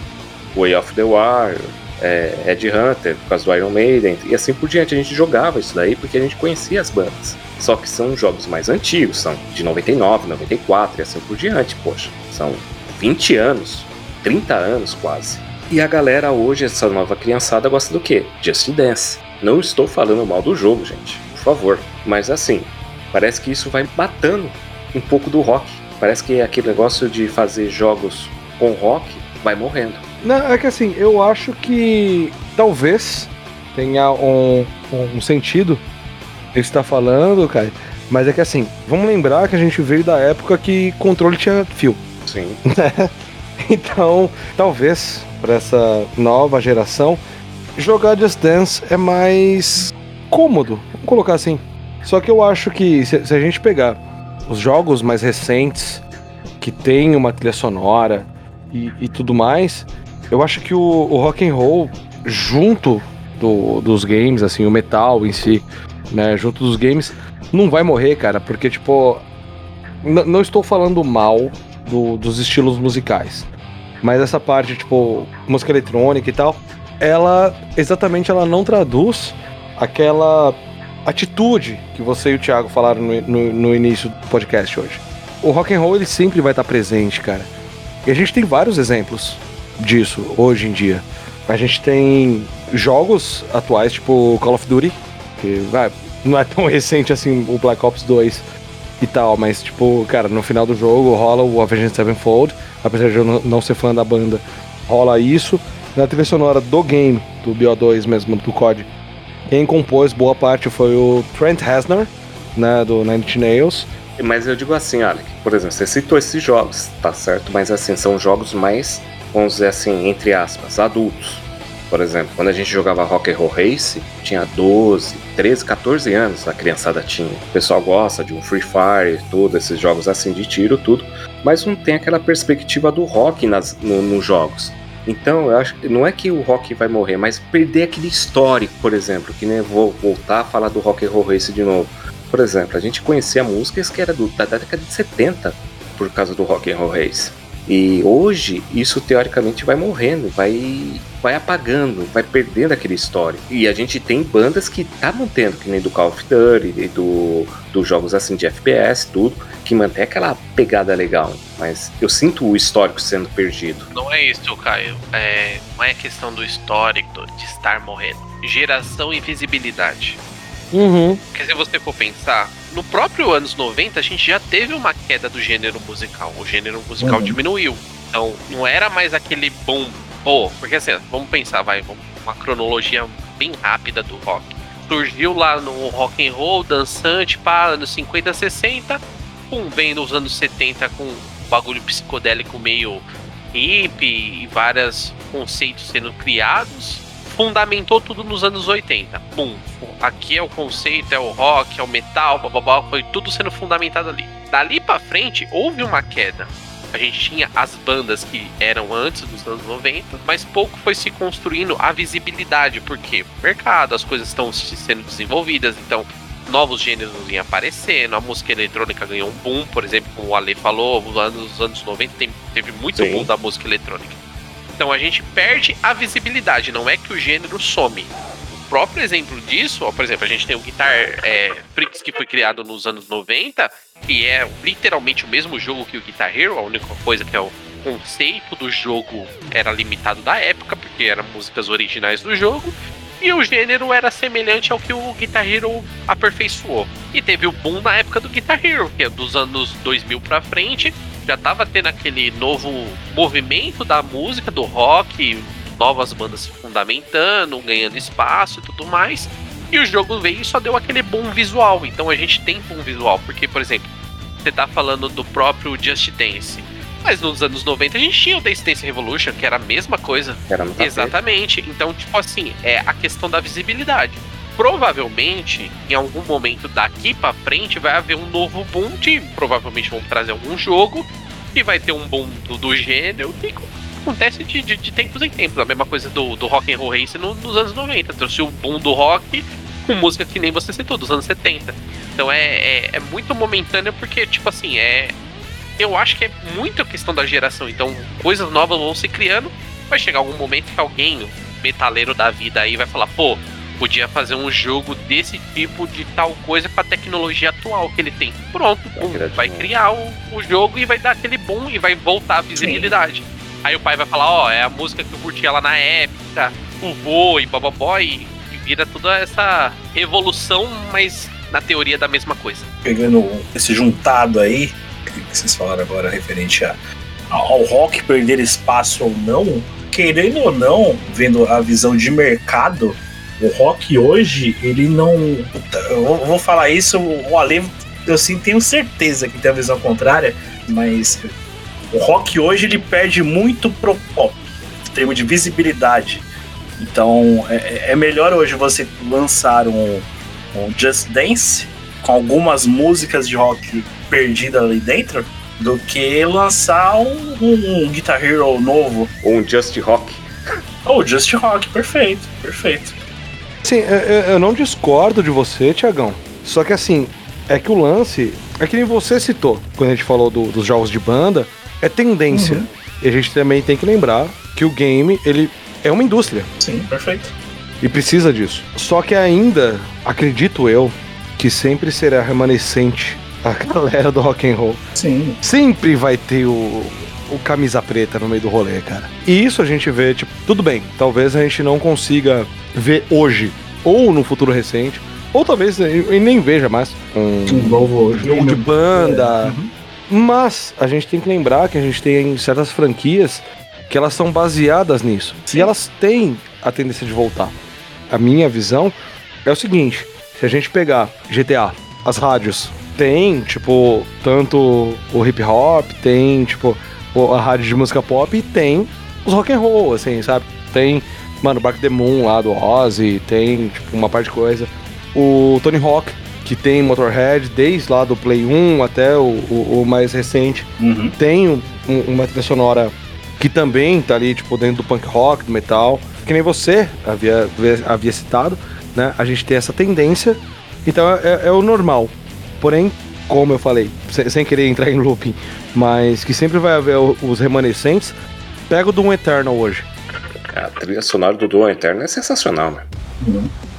Way of the War, é, Ed Hunter, por causa do Iron Maiden, e assim por diante. A gente jogava isso daí porque a gente conhecia as bandas. Só que são jogos mais antigos, são de 99, 94 e assim por diante, poxa. São 20 anos, 30 anos quase. E a galera hoje, essa nova criançada, gosta do quê? Just Dance. Não estou falando mal do jogo, gente, por favor. Mas assim, Parece que isso vai matando um pouco do rock. Parece que aquele negócio de fazer jogos com rock vai morrendo. Não, é que assim, eu acho que talvez tenha um, um sentido isso que está falando, cara. Mas é que assim, vamos lembrar que a gente veio da época que controle tinha fio. Sim. Então, talvez para essa nova geração, jogar Just Dance é mais cômodo, vamos colocar assim. Só que eu acho que se, se a gente pegar os jogos mais recentes, que tem uma trilha sonora e, e tudo mais, eu acho que o, o rock and roll, junto do, dos games, assim, o metal em si, né, junto dos games, não vai morrer, cara, porque, tipo, não estou falando mal do- dos estilos musicais, mas essa parte, tipo, música eletrônica e tal, ela, exatamente, ela não traduz aquela atitude que você e o Thiago falaram no, no- no início do podcast hoje. O rock and roll, ele sempre vai estar presente, cara. E a gente tem vários exemplos disso hoje em dia. A gente tem jogos atuais, tipo Call of Duty, que vai, não é tão recente assim o Black Ops 2 e tal, mas tipo, cara, no final do jogo rola o Avenged Sevenfold, apesar de eu não- não ser fã da banda, rola isso. Na trilha sonora do game, do BO2 mesmo, do COD, quem compôs boa parte foi o Trent Reznor, né, do Nine Inch Nails. Mas eu digo assim, Alec, por exemplo, você citou esses jogos, tá certo? Mas assim, são jogos mais, vamos dizer assim, entre aspas, adultos. Por exemplo, quando a gente jogava Rock and Roll Race, tinha 12, 13, 14 anos a criançada tinha. O pessoal gosta de um Free Fire, tudo, esses jogos assim de tiro, tudo. Mas não tem aquela perspectiva do rock nas, no- nos jogos. Então, eu acho não é que o rock vai morrer, mas perder aquele histórico, por exemplo, que nem vou voltar a falar do Rock and Roll Race de novo. Por exemplo, a gente conhecia músicas que era do- da década de 70 por causa do Rock and Roll Race. E hoje isso teoricamente vai morrendo, vai vai apagando, vai perdendo aquele histórico. E a gente tem bandas que tá mantendo, que nem do Call of Duty do dos jogos assim de FPS, tudo, que mantém aquela pegada legal, mas eu sinto o histórico sendo perdido. Não é isso, Caio. É, não é questão do histórico de estar morrendo. Geração e visibilidade. Uhum. Porque se você for pensar, no próprio anos 90 a gente já teve uma queda do gênero musical. O gênero musical Uhum. diminuiu. Então não era mais aquele boom. Pô, porque assim, vamos pensar, vai, vamos- uma cronologia bem rápida do rock. Surgiu lá no rock and roll, dançante, pá, anos 50, 60. Pum, vem nos anos 70 com um bagulho psicodélico meio hippie e vários conceitos sendo criados fundamentou tudo nos anos 80. Bum, aqui é o conceito, é o rock, é o metal, bababá, foi tudo sendo fundamentado ali. Dali pra frente, houve uma queda. A gente tinha as bandas que eram antes dos anos 90, mas pouco foi se construindo a visibilidade, porque o mercado, as coisas estão se- sendo desenvolvidas, então novos gêneros iam aparecendo, a música eletrônica ganhou um boom, por exemplo, como o Ale falou, nos anos, anos 90 tem- teve muito Sim. boom da música eletrônica. Então a gente perde a visibilidade, não é que o gênero some. O próprio exemplo disso, ó, por exemplo, a gente tem o Guitar é, Freaks que foi criado nos anos 90, que é literalmente o mesmo jogo que o Guitar Hero, a única coisa que é o conceito do jogo era limitado da época, porque eram músicas originais do jogo, e o gênero era semelhante ao que o Guitar Hero aperfeiçoou. E teve o boom na época do Guitar Hero, que é dos anos 2000 pra frente, já tava tendo aquele novo movimento da música, do rock, novas bandas se fundamentando, ganhando espaço e tudo mais. E o jogo veio e só deu aquele boom visual. Então a gente tem boom visual, porque, por exemplo, você tá falando do próprio Just Dance. Mas nos anos 90 a gente tinha o Dance Dance Revolution, que era a mesma coisa. Era Exatamente. Então, tipo assim, é a questão da visibilidade. Provavelmente, em algum momento daqui pra frente, vai haver um novo boom de. Provavelmente vão trazer algum jogo que vai ter um boom do, do gênero que acontece de, de, de tempos em tempos. A mesma coisa do, do Rock and Roll Race no- nos anos 90. Trouxe o boom do rock com música que nem você citou, dos anos 70. Então é, é, é muito momentâneo porque, tipo assim, é. Eu acho que é muito questão da geração. Então, coisas novas vão se criando. Vai chegar algum momento que alguém, metaleiro da vida aí, vai falar, pô, podia fazer um jogo desse tipo de tal coisa com a tecnologia atual que ele tem. Pronto, Vai vai criar o, o jogo e vai dar aquele boom e vai voltar a visibilidade. Aí o pai vai falar, ó, é a música que eu curtia lá na época, o vô e bababó, e, e vira toda essa evolução, mas na teoria da mesma coisa. Pegando esse juntado aí, que vocês falaram agora referente a, ao rock perder espaço ou não, querendo ou não, vendo a visão de mercado, o rock hoje, ele não. Eu vou falar isso, o Ale, eu sim tenho certeza que tem a visão contrária, mas o rock hoje ele perde muito pro pop, em termos de visibilidade. Então é, é melhor hoje você lançar um, um Just Dance com algumas músicas de rock perdidas ali dentro do que lançar um, um, um Guitar Hero novo. Ou um Just Rock. Ou Just Rock, perfeito, perfeito. Sim, eu, eu não discordo de você, Tiagão. Só que assim, é que o lance é que nem você citou quando a gente falou do- dos jogos de banda, é tendência. Uhum. E a gente também tem que lembrar que o game, ele é uma indústria Sim, perfeito. e precisa disso. Só que ainda, acredito eu, que sempre será remanescente a galera do rock and roll. Sim. Sempre vai ter o, o camisa preta no meio do rolê, cara. E isso a gente vê, tipo, tudo bem, talvez a gente não consiga ver hoje, ou no futuro recente, ou talvez eu nem veja mais um Um novo jogo de banda. Uhum. Mas a gente tem que lembrar que a gente tem certas franquias que elas são baseadas nisso. Sim. E elas têm a tendência de voltar. A minha visão é o seguinte: se a gente pegar GTA, as rádios, tem, tipo, tanto o hip hop, tem, tipo, a rádio de música pop e tem os rock and roll, assim, sabe? Tem, mano, Bark the Moon lá do Ozzy, tem, tipo, uma parte de coisa. O Tony Hawk, que tem Motorhead, desde lá do Play 1 até o, o- o mais recente Uhum. tem um- um- uma trilha sonora que também tá ali, tipo, dentro do punk rock, do metal. Que nem você havia, havia citado, né? A gente tem essa tendência, então é, é o normal. Porém, como eu falei, sem, sem querer entrar em looping, mas que sempre vai haver os remanescentes. Pega o Doom Eternal hoje. A trilha sonora do Doom Eterno é sensacional, né?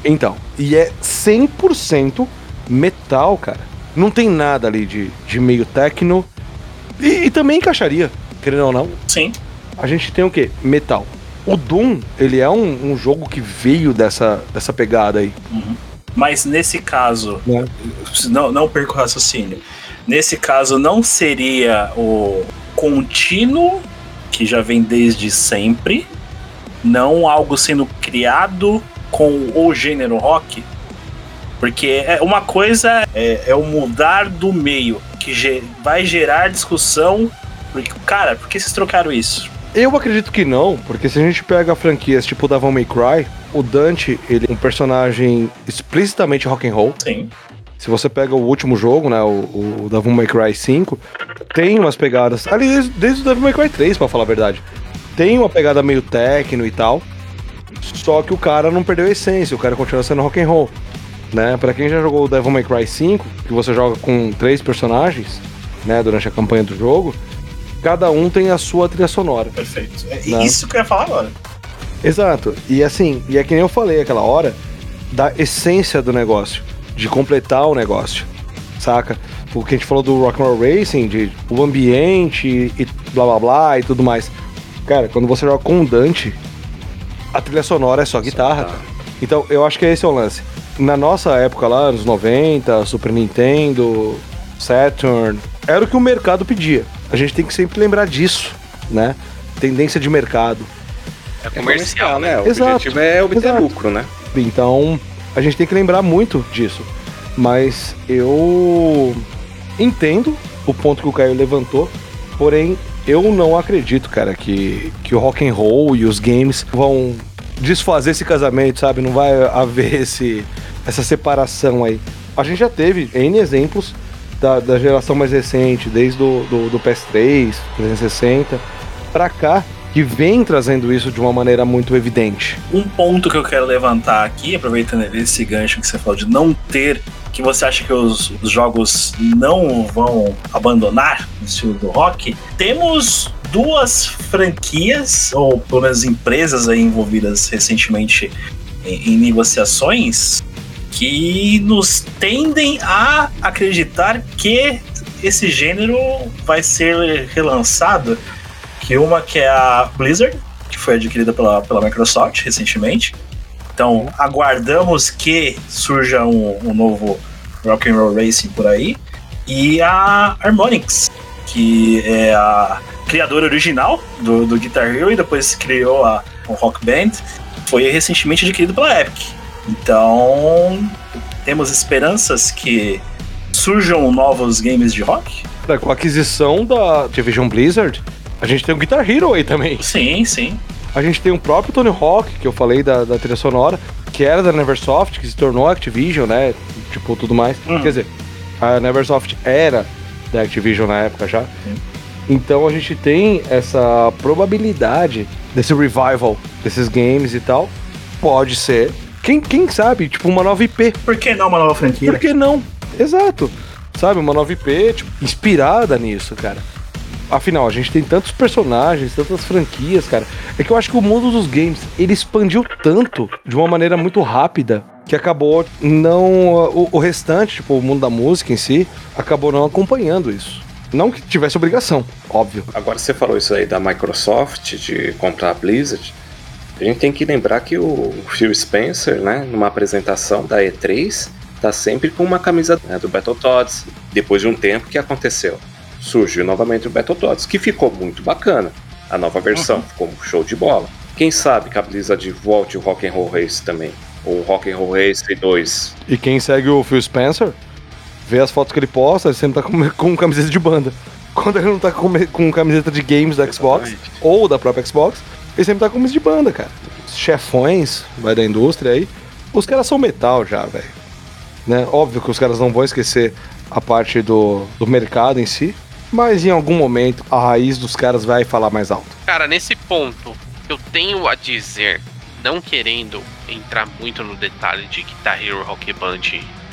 Então, e é 100% metal, cara. Não tem nada ali de, de meio techno. E, e também encaixaria, querendo ou não. Sim. a gente tem o quê? Metal. O Doom, ele é um, um jogo que veio dessa, dessa pegada aí. Mas nesse caso, Né? não, não perco o raciocínio. Nesse caso, não seria o contínuo, que já vem desde sempre, não algo sendo criado com o gênero rock? Porque é uma coisa é, é o mudar do meio, que vai gerar discussão. Porque, cara, por que vocês trocaram isso? Eu acredito que não, porque se a gente pega franquias tipo Devil May Cry, o Dante, ele é um personagem explicitamente rock and roll. Sim. Se você pega o último jogo, né, o, o Devil May Cry 5, tem umas pegadas, ali desde, desde o Devil May Cry 3, pra falar a verdade. Tem uma pegada meio techno e tal, só que o cara não perdeu a essência, o cara continua sendo rock and roll. Né? Para quem já jogou o Devil May Cry 5, que você joga com três personagens, né, durante a campanha do jogo, cada um tem a sua trilha sonora. Perfeito. É Não. isso que eu ia falar agora. Exato. E assim, e é que nem eu falei aquela hora, da essência do negócio, de completar o negócio, saca? O que a gente falou do Rock'n'Roll Racing, de o ambiente e blá blá blá e tudo mais. Cara, quando você joga com o Dante, a trilha sonora é só guitarra. Então, eu acho que esse é o lance. Na nossa época lá, anos 90, Super Nintendo, Saturn, era o que o mercado pedia. A gente tem que sempre lembrar disso, né? Tendência de mercado. É comercial, né? né? O Exato, objetivo é obter exato. lucro, né? Então, a gente tem que lembrar muito disso. Mas eu entendo o ponto que o Caio levantou, porém eu não acredito, cara, que, que o rock and roll e os games vão desfazer esse casamento, sabe? Não vai haver esse, essa separação aí. A gente já teve N exemplos da, da geração mais recente, desde do, do, do PS3, 360, pra cá, que vem trazendo isso de uma maneira muito evidente. Um ponto que eu quero levantar aqui, aproveitando esse gancho que você falou de não ter, que você acha que os, os jogos não vão abandonar o estilo do rock, temos duas franquias, ou pelo menos empresas aí envolvidas recentemente em, em negociações, que nos tendem a acreditar que esse gênero vai ser relançado. Que uma que é a Blizzard, que foi adquirida pela, pela Microsoft recentemente. Então, aguardamos que surja um, um novo Rock and Roll Racing por aí, e a Harmonix, que é a criadora original do, do Guitar Hero e depois criou a, o Rock Band, foi recentemente adquirido pela Epic. Então, temos esperanças que surjam novos games de rock? É, Com a aquisição da Division Blizzard, a gente tem o Guitar Hero aí também. Sim, sim. A gente tem o próprio Tony Hawk, que eu falei da, da trilha sonora, que era da Neversoft, que se tornou Activision, né? Tipo, tudo mais. Uhum. Quer dizer, a Neversoft era da Activision na época já. Então a gente tem essa probabilidade desse revival desses games e tal. Pode ser. Quem, quem sabe, tipo, uma nova IP. Por que não uma nova franquia? Por que não? Exato. Sabe, uma nova IP, tipo, inspirada nisso, cara. Afinal, a gente tem tantos personagens, tantas franquias, cara. É que eu acho que o mundo dos games, ele expandiu tanto de uma maneira muito rápida que acabou não. O, o restante, tipo, o mundo da música em si, acabou não acompanhando isso. Não que tivesse obrigação, óbvio. Agora você falou isso aí da Microsoft, de comprar a Blizzard. A gente tem que lembrar que o Phil Spencer, né, numa apresentação da E3, tá sempre com uma camisa né, do Battletoads. Depois de um tempo, o que aconteceu? Surgiu novamente o Battletoads, que ficou muito bacana. A nova versão ficou um show de bola. Quem sabe que a Blizzard volte o Rock and Roll Race também. Ou o Rock and Roll Race 2. E quem segue o Phil Spencer, vê as fotos que ele posta, ele sempre tá com, com camiseta de banda. Quando ele não tá com, com camiseta de games da Xbox, Exatamente. ou da própria Xbox, ele sempre tá com de banda, cara. Os chefões, vai da indústria aí, os caras são metal já, velho. Né? Óbvio que os caras não vão esquecer a parte do, do mercado em si, mas em algum momento a raiz dos caras vai falar mais alto. Cara, nesse ponto, eu tenho a dizer, não querendo entrar muito no detalhe de Guitar Hero Rock Band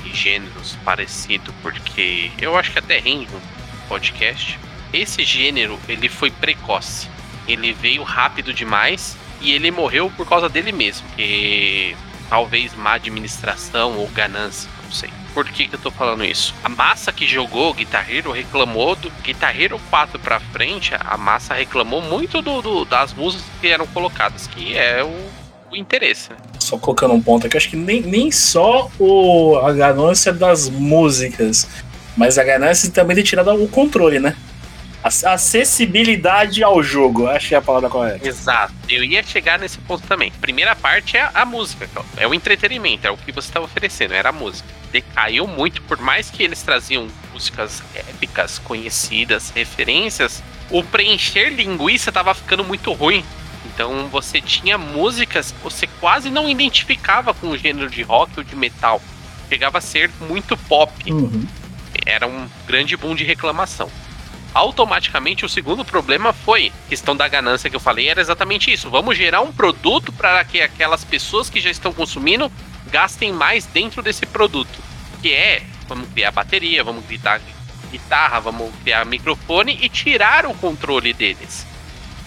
e gêneros parecidos, porque eu acho que até rende um podcast. Esse gênero, ele foi precoce. Ele veio rápido demais e ele morreu por causa dele mesmo. Que talvez má administração ou ganância, não sei. Por que, que eu tô falando isso? A massa que jogou Guitar Hero reclamou do Guitar Hero 4 pra frente, a massa reclamou muito do, do- das músicas que eram colocadas, que é o, o interesse, né? Só colocando um ponto aqui, acho que nem, nem só o, a ganância das músicas, mas a ganância também de tirar o controle, né? Acessibilidade ao jogo, acho que é a palavra correta. Exato. Eu ia chegar nesse ponto também. Primeira parte é a música, cara. é o entretenimento, é o que você estava oferecendo, era a música. Decaiu muito, por mais que eles traziam músicas épicas, conhecidas, referências, o preencher linguiça tava ficando muito ruim. Então você tinha músicas que você quase não identificava com o gênero de rock ou de metal. Chegava a ser muito pop Uhum. era um grande boom de reclamação. Automaticamente, o segundo problema foi questão da ganância que eu falei, era exatamente isso. Vamos gerar um produto para que aquelas pessoas que já estão consumindo gastem mais dentro desse produto. Que é, vamos criar bateria, vamos criar guitarra, vamos criar microfone e tirar o controle deles.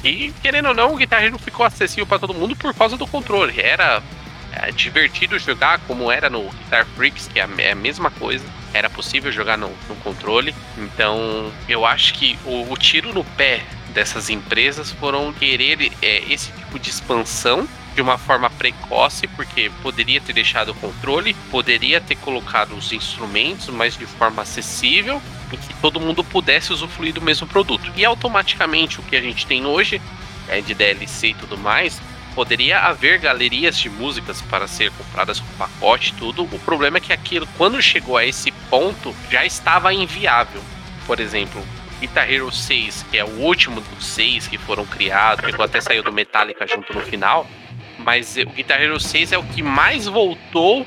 E, querendo ou não, o Guitar Hero ficou acessível para todo mundo por causa do controle. Era é, divertido jogar como era no Guitar Freaks, que é a, é a mesma coisa. Era possível jogar no, no controle. Então, eu acho que o, o tiro no pé dessas empresas foram querer é, esse tipo de expansão de uma forma precoce, porque poderia ter deixado o controle, poderia ter colocado os instrumentos, mas de forma acessível e que todo mundo pudesse usufruir do mesmo produto. E automaticamente o que a gente tem hoje é de DLC e tudo mais, poderia haver galerias de músicas para ser compradas com pacote e tudo. O problema é que aquilo, quando chegou a esse ponto, já estava inviável. Por exemplo, Guitar Hero 6, que é o último dos seis que foram criados, chegou até saiu do Metallica junto no final, mas o Guitar Hero 6 é o que mais voltou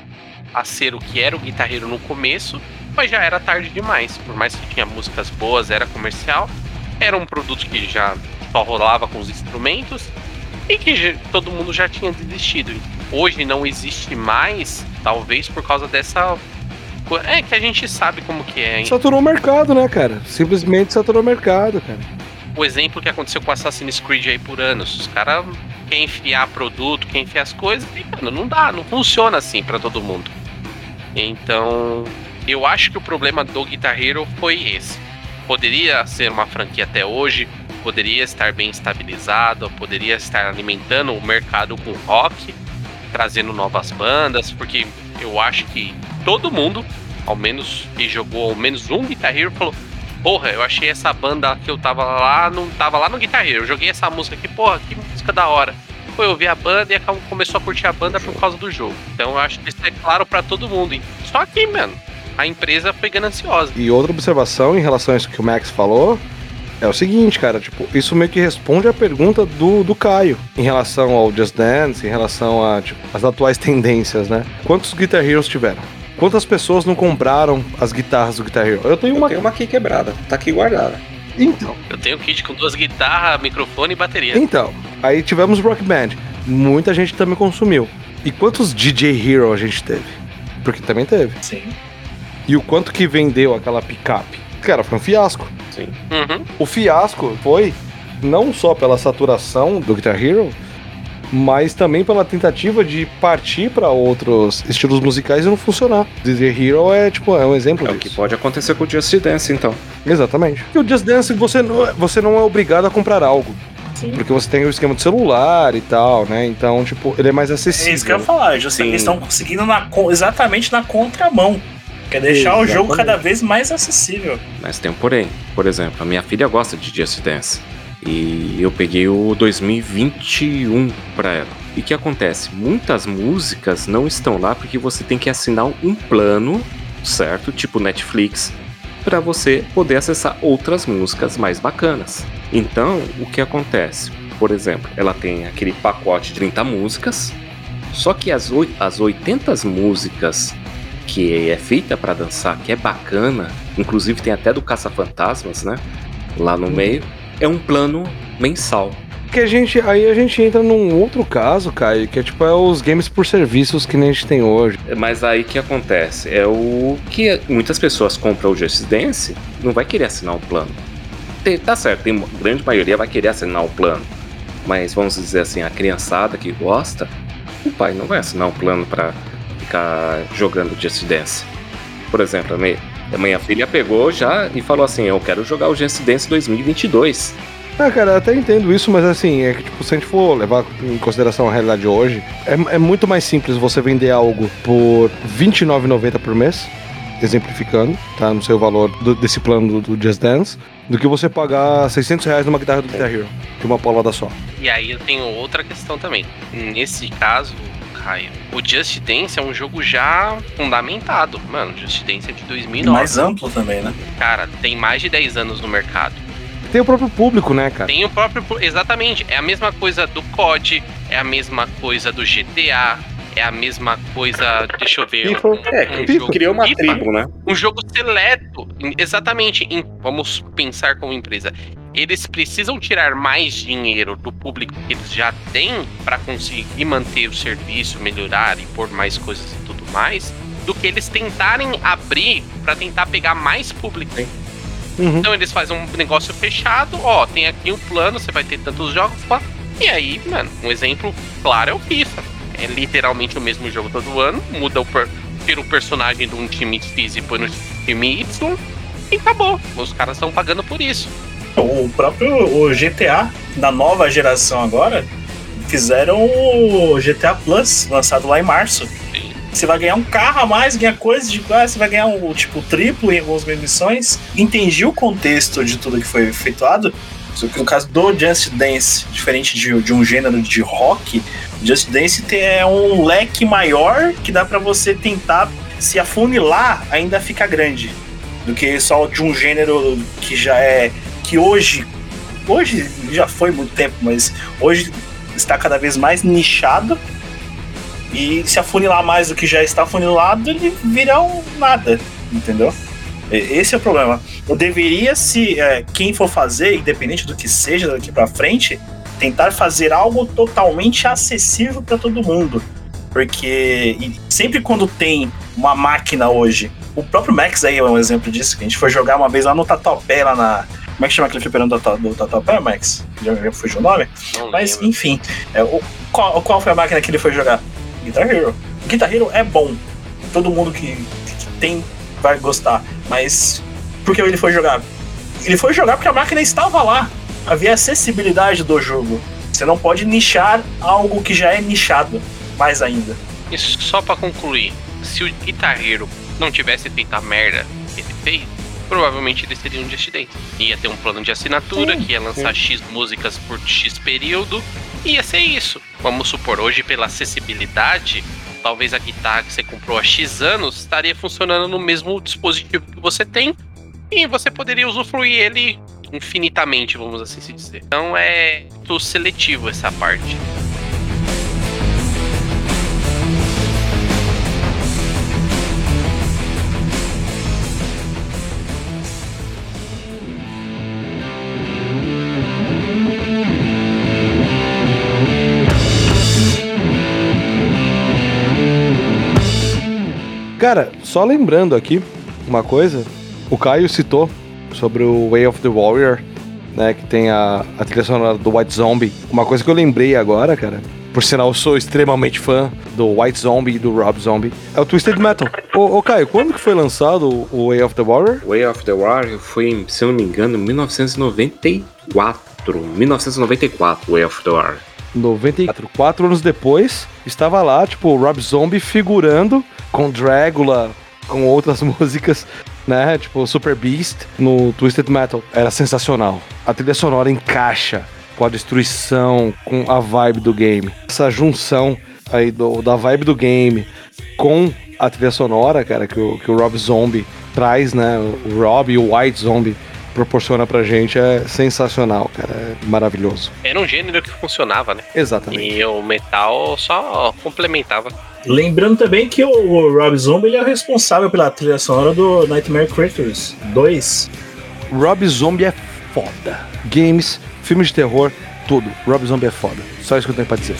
a ser o que era o Guitar Hero no começo, mas já era tarde demais. Por mais que tinha músicas boas, era comercial, era um produto que já só rolava com os instrumentos e que todo mundo já tinha desistido. Hoje não existe mais, talvez por causa dessa. É que a gente sabe como que é. hein? Saturou o mercado, né, cara? Simplesmente saturou o mercado, cara. o exemplo que aconteceu com Assassin's Creed aí por anos. Os caras querem enfiar produto, querem enfiar as coisas, e, mano, não dá, não funciona assim pra todo mundo. Então, eu acho que o problema do Guitar Hero foi esse. Poderia ser uma franquia até hoje, poderia estar bem estabilizado, poderia estar alimentando o mercado com rock, trazendo novas bandas, porque eu acho que todo mundo ao menos que jogou ao menos um Guitar Hero, falou: Porra, eu achei essa banda que eu tava lá, não tava lá no Guitar Hero. Eu joguei essa música aqui, porra, que música da hora. Foi ouvir a banda e começou a curtir a banda por causa do jogo. Então eu acho que isso é claro pra todo mundo. Só que, mano, a empresa foi gananciosa. E outra observação em relação a isso que o Max falou é o seguinte, cara, tipo, isso meio que responde a pergunta do, do Caio em relação ao Just Dance, em relação a, tipo, as atuais tendências, né? Quantos Guitar Heroes tiveram? Quantas pessoas não compraram as guitarras do Guitar Hero? Eu tenho Eu uma. tenho uma aqui quebrada, tá aqui guardada. Então, Eu tenho um kit com duas guitarras, microfone e bateria. então. Aí tivemos Rock Band. Muita gente também consumiu. E quantos DJ Hero a gente teve? Porque também teve. Sim. E o quanto que vendeu aquela picape? Cara, foi um fiasco. Sim. Uhum. O fiasco foi não só pela saturação do Guitar Hero, mas também pela tentativa de partir para outros estilos musicais e não funcionar. Guitar Hero é tipo é um exemplo É o disso. que pode acontecer com o Just Dance, então. Exatamente. E o Just Dance você não, é- você não é obrigado a comprar algo. Sim. Porque você tem o esquema de celular e tal, né? Então, tipo, ele é mais É acessível. isso que eu ia falar, eles estão conseguindo na exatamente na contramão. Quer deixar o jogo Exatamente. cada vez mais acessível. Mas tem um porém. Por exemplo, a minha filha gosta de Just Dance. E eu peguei o 2021 pra ela. E o que acontece? Muitas músicas não estão lá porque você tem que assinar um plano, certo? Tipo Netflix, para você poder acessar outras músicas mais bacanas. Então, o que acontece? Por exemplo, ela tem aquele pacote de 30 músicas, só que as, as 80 músicas que é feita para dançar, que é bacana, inclusive tem até do Caça-Fantasmas, né? Lá no meio, é um plano mensal. Que a gente, aí a gente entra num outro caso, Caio, que é tipo é os games por serviços que nem a gente tem hoje. Mas aí que acontece? É o que muitas pessoas compram o Just Dance, não vai querer assinar o plano. Tem- tá certo, tem uma grande maioria vai querer assinar o plano. Mas vamos dizer assim, a criançada que gosta, o pai não vai assinar um plano para ficar jogando Just Dance. Por exemplo, a minha, a minha filha pegou já e falou assim: Eu quero jogar o Just Dance 2022. Ah, cara, eu até entendo isso, mas assim, é que tipo, se a gente for levar em consideração a realidade hoje, é, é muito mais simples você vender algo por R$29,90 por mês, exemplificando, tá? No seu valor do- desse plano do, do Just Dance, do que você pagar 600 reais numa guitarra do Guitar Hero, de uma paulada só. E aí eu tenho outra questão também. Nesse caso, Caio, o Just Dance é um jogo já fundamentado. Mano, Just Dance é de E 2009. mais amplo também, né? Cara, tem mais de 10 anos no mercado. Tem o próprio público, né, cara? Tem o próprio. Exatamente. É a mesma coisa do COD, é a mesma coisa do GTA, é a mesma coisa. Deixa eu ver. FIFA. um- É, um que jogo- criou uma FIFA, tribo, né? um jogo seleto. Exatamente. em- vamos pensar como empresa. Eles precisam tirar mais dinheiro do público que eles já têm para conseguir manter o serviço, melhorar e pôr mais coisas e tudo mais, do que eles tentarem abrir para tentar pegar mais público. Uhum. Então eles fazem um negócio fechado, ó, tem aqui um plano, você vai ter tantos jogos, pá. E aí, mano, um exemplo claro é o FIFA. É literalmente o mesmo jogo todo ano, muda o per tira o personagem de um time X e põe no time Y e acabou. Os caras estão pagando por isso. O próprio o GTA da nova geração agora fizeram o GTA Plus, lançado lá em março. Você vai ganhar um carro a mais, ganhar coisas de ah, você vai ganhar um tipo triplo em algumas missões. Entendi o contexto de tudo que foi efetuado. No caso do Just Dance, diferente de, de um gênero de rock, Just Dance é um leque maior que dá pra você tentar se afunilar, ainda fica grande. Do que só de um gênero que já é. Que hoje. Hoje já foi muito tempo, mas hoje está cada vez mais nichado. E se afunilar mais do que já está afunilado, ele vira um nada, entendeu? Esse é o problema. Eu deveria se é, quem for fazer, independente do que seja daqui pra frente, tentar fazer algo totalmente acessível para todo mundo. Porque sempre quando tem uma máquina hoje, o próprio Max aí é um exemplo disso, que a gente foi jogar uma vez lá no Tatuapé, lá na. Como é que chama aquele fliperão do, Tatu- do Tatuapé, Max? Já, já fugiu o nome? Não Mas lembro. enfim, é, o, qual, qual foi a máquina que ele foi jogar? Guitar Hero. Guitar Hero é bom. Todo mundo que, que tem vai gostar. Mas por que ele foi jogar? Ele foi jogar porque a máquina estava lá. Havia acessibilidade do jogo. Você não pode nichar algo que já é nichado. Mais ainda. E só pra concluir, se o Guitar Hero não tivesse feito a merda que ele fez, provavelmente ele seria um dissidente. Ia ter um plano de assinatura que ia lançar X músicas por X período. E ia ser isso. Vamos supor, hoje pela acessibilidade, talvez a guitarra que você comprou há X anos estaria funcionando no mesmo dispositivo que você tem. E você poderia usufruir ele infinitamente, vamos assim se dizer. Então é muito seletivo essa parte. Cara, só lembrando aqui uma coisa, o Caio citou sobre o Way of the Warrior, né, que tem a, a trilha sonora do White Zombie. Uma coisa que eu lembrei agora, cara, por sinal sou extremamente fã do White Zombie e do Rob Zombie, é o Twisted Metal. Ô, ô Caio, quando que foi lançado o Way of the Warrior? Way of the Warrior foi, se eu não me engano, 1994. 1994, Way of the Warrior. 94. Quatro anos depois, estava lá, tipo, Rob Zombie figurando com Dragula, com outras músicas, né? Tipo, Super Beast no Twisted Metal. Era sensacional. A trilha sonora encaixa com a destruição, com a vibe do game. Essa junção aí do, da vibe do game com a trilha sonora, cara, que o, que o Rob Zombie traz, né? O Rob e o White Zombie proporciona pra gente é sensacional, cara. É maravilhoso. Era um gênero que funcionava, né? Exatamente. E o metal só complementava. Lembrando também que o Rob Zombie ele é o responsável pela trilha sonora do Nightmare Creatures 2. Rob Zombie é foda. Games, filmes de terror, tudo. Rob Zombie é foda. Só isso que eu tenho pra dizer.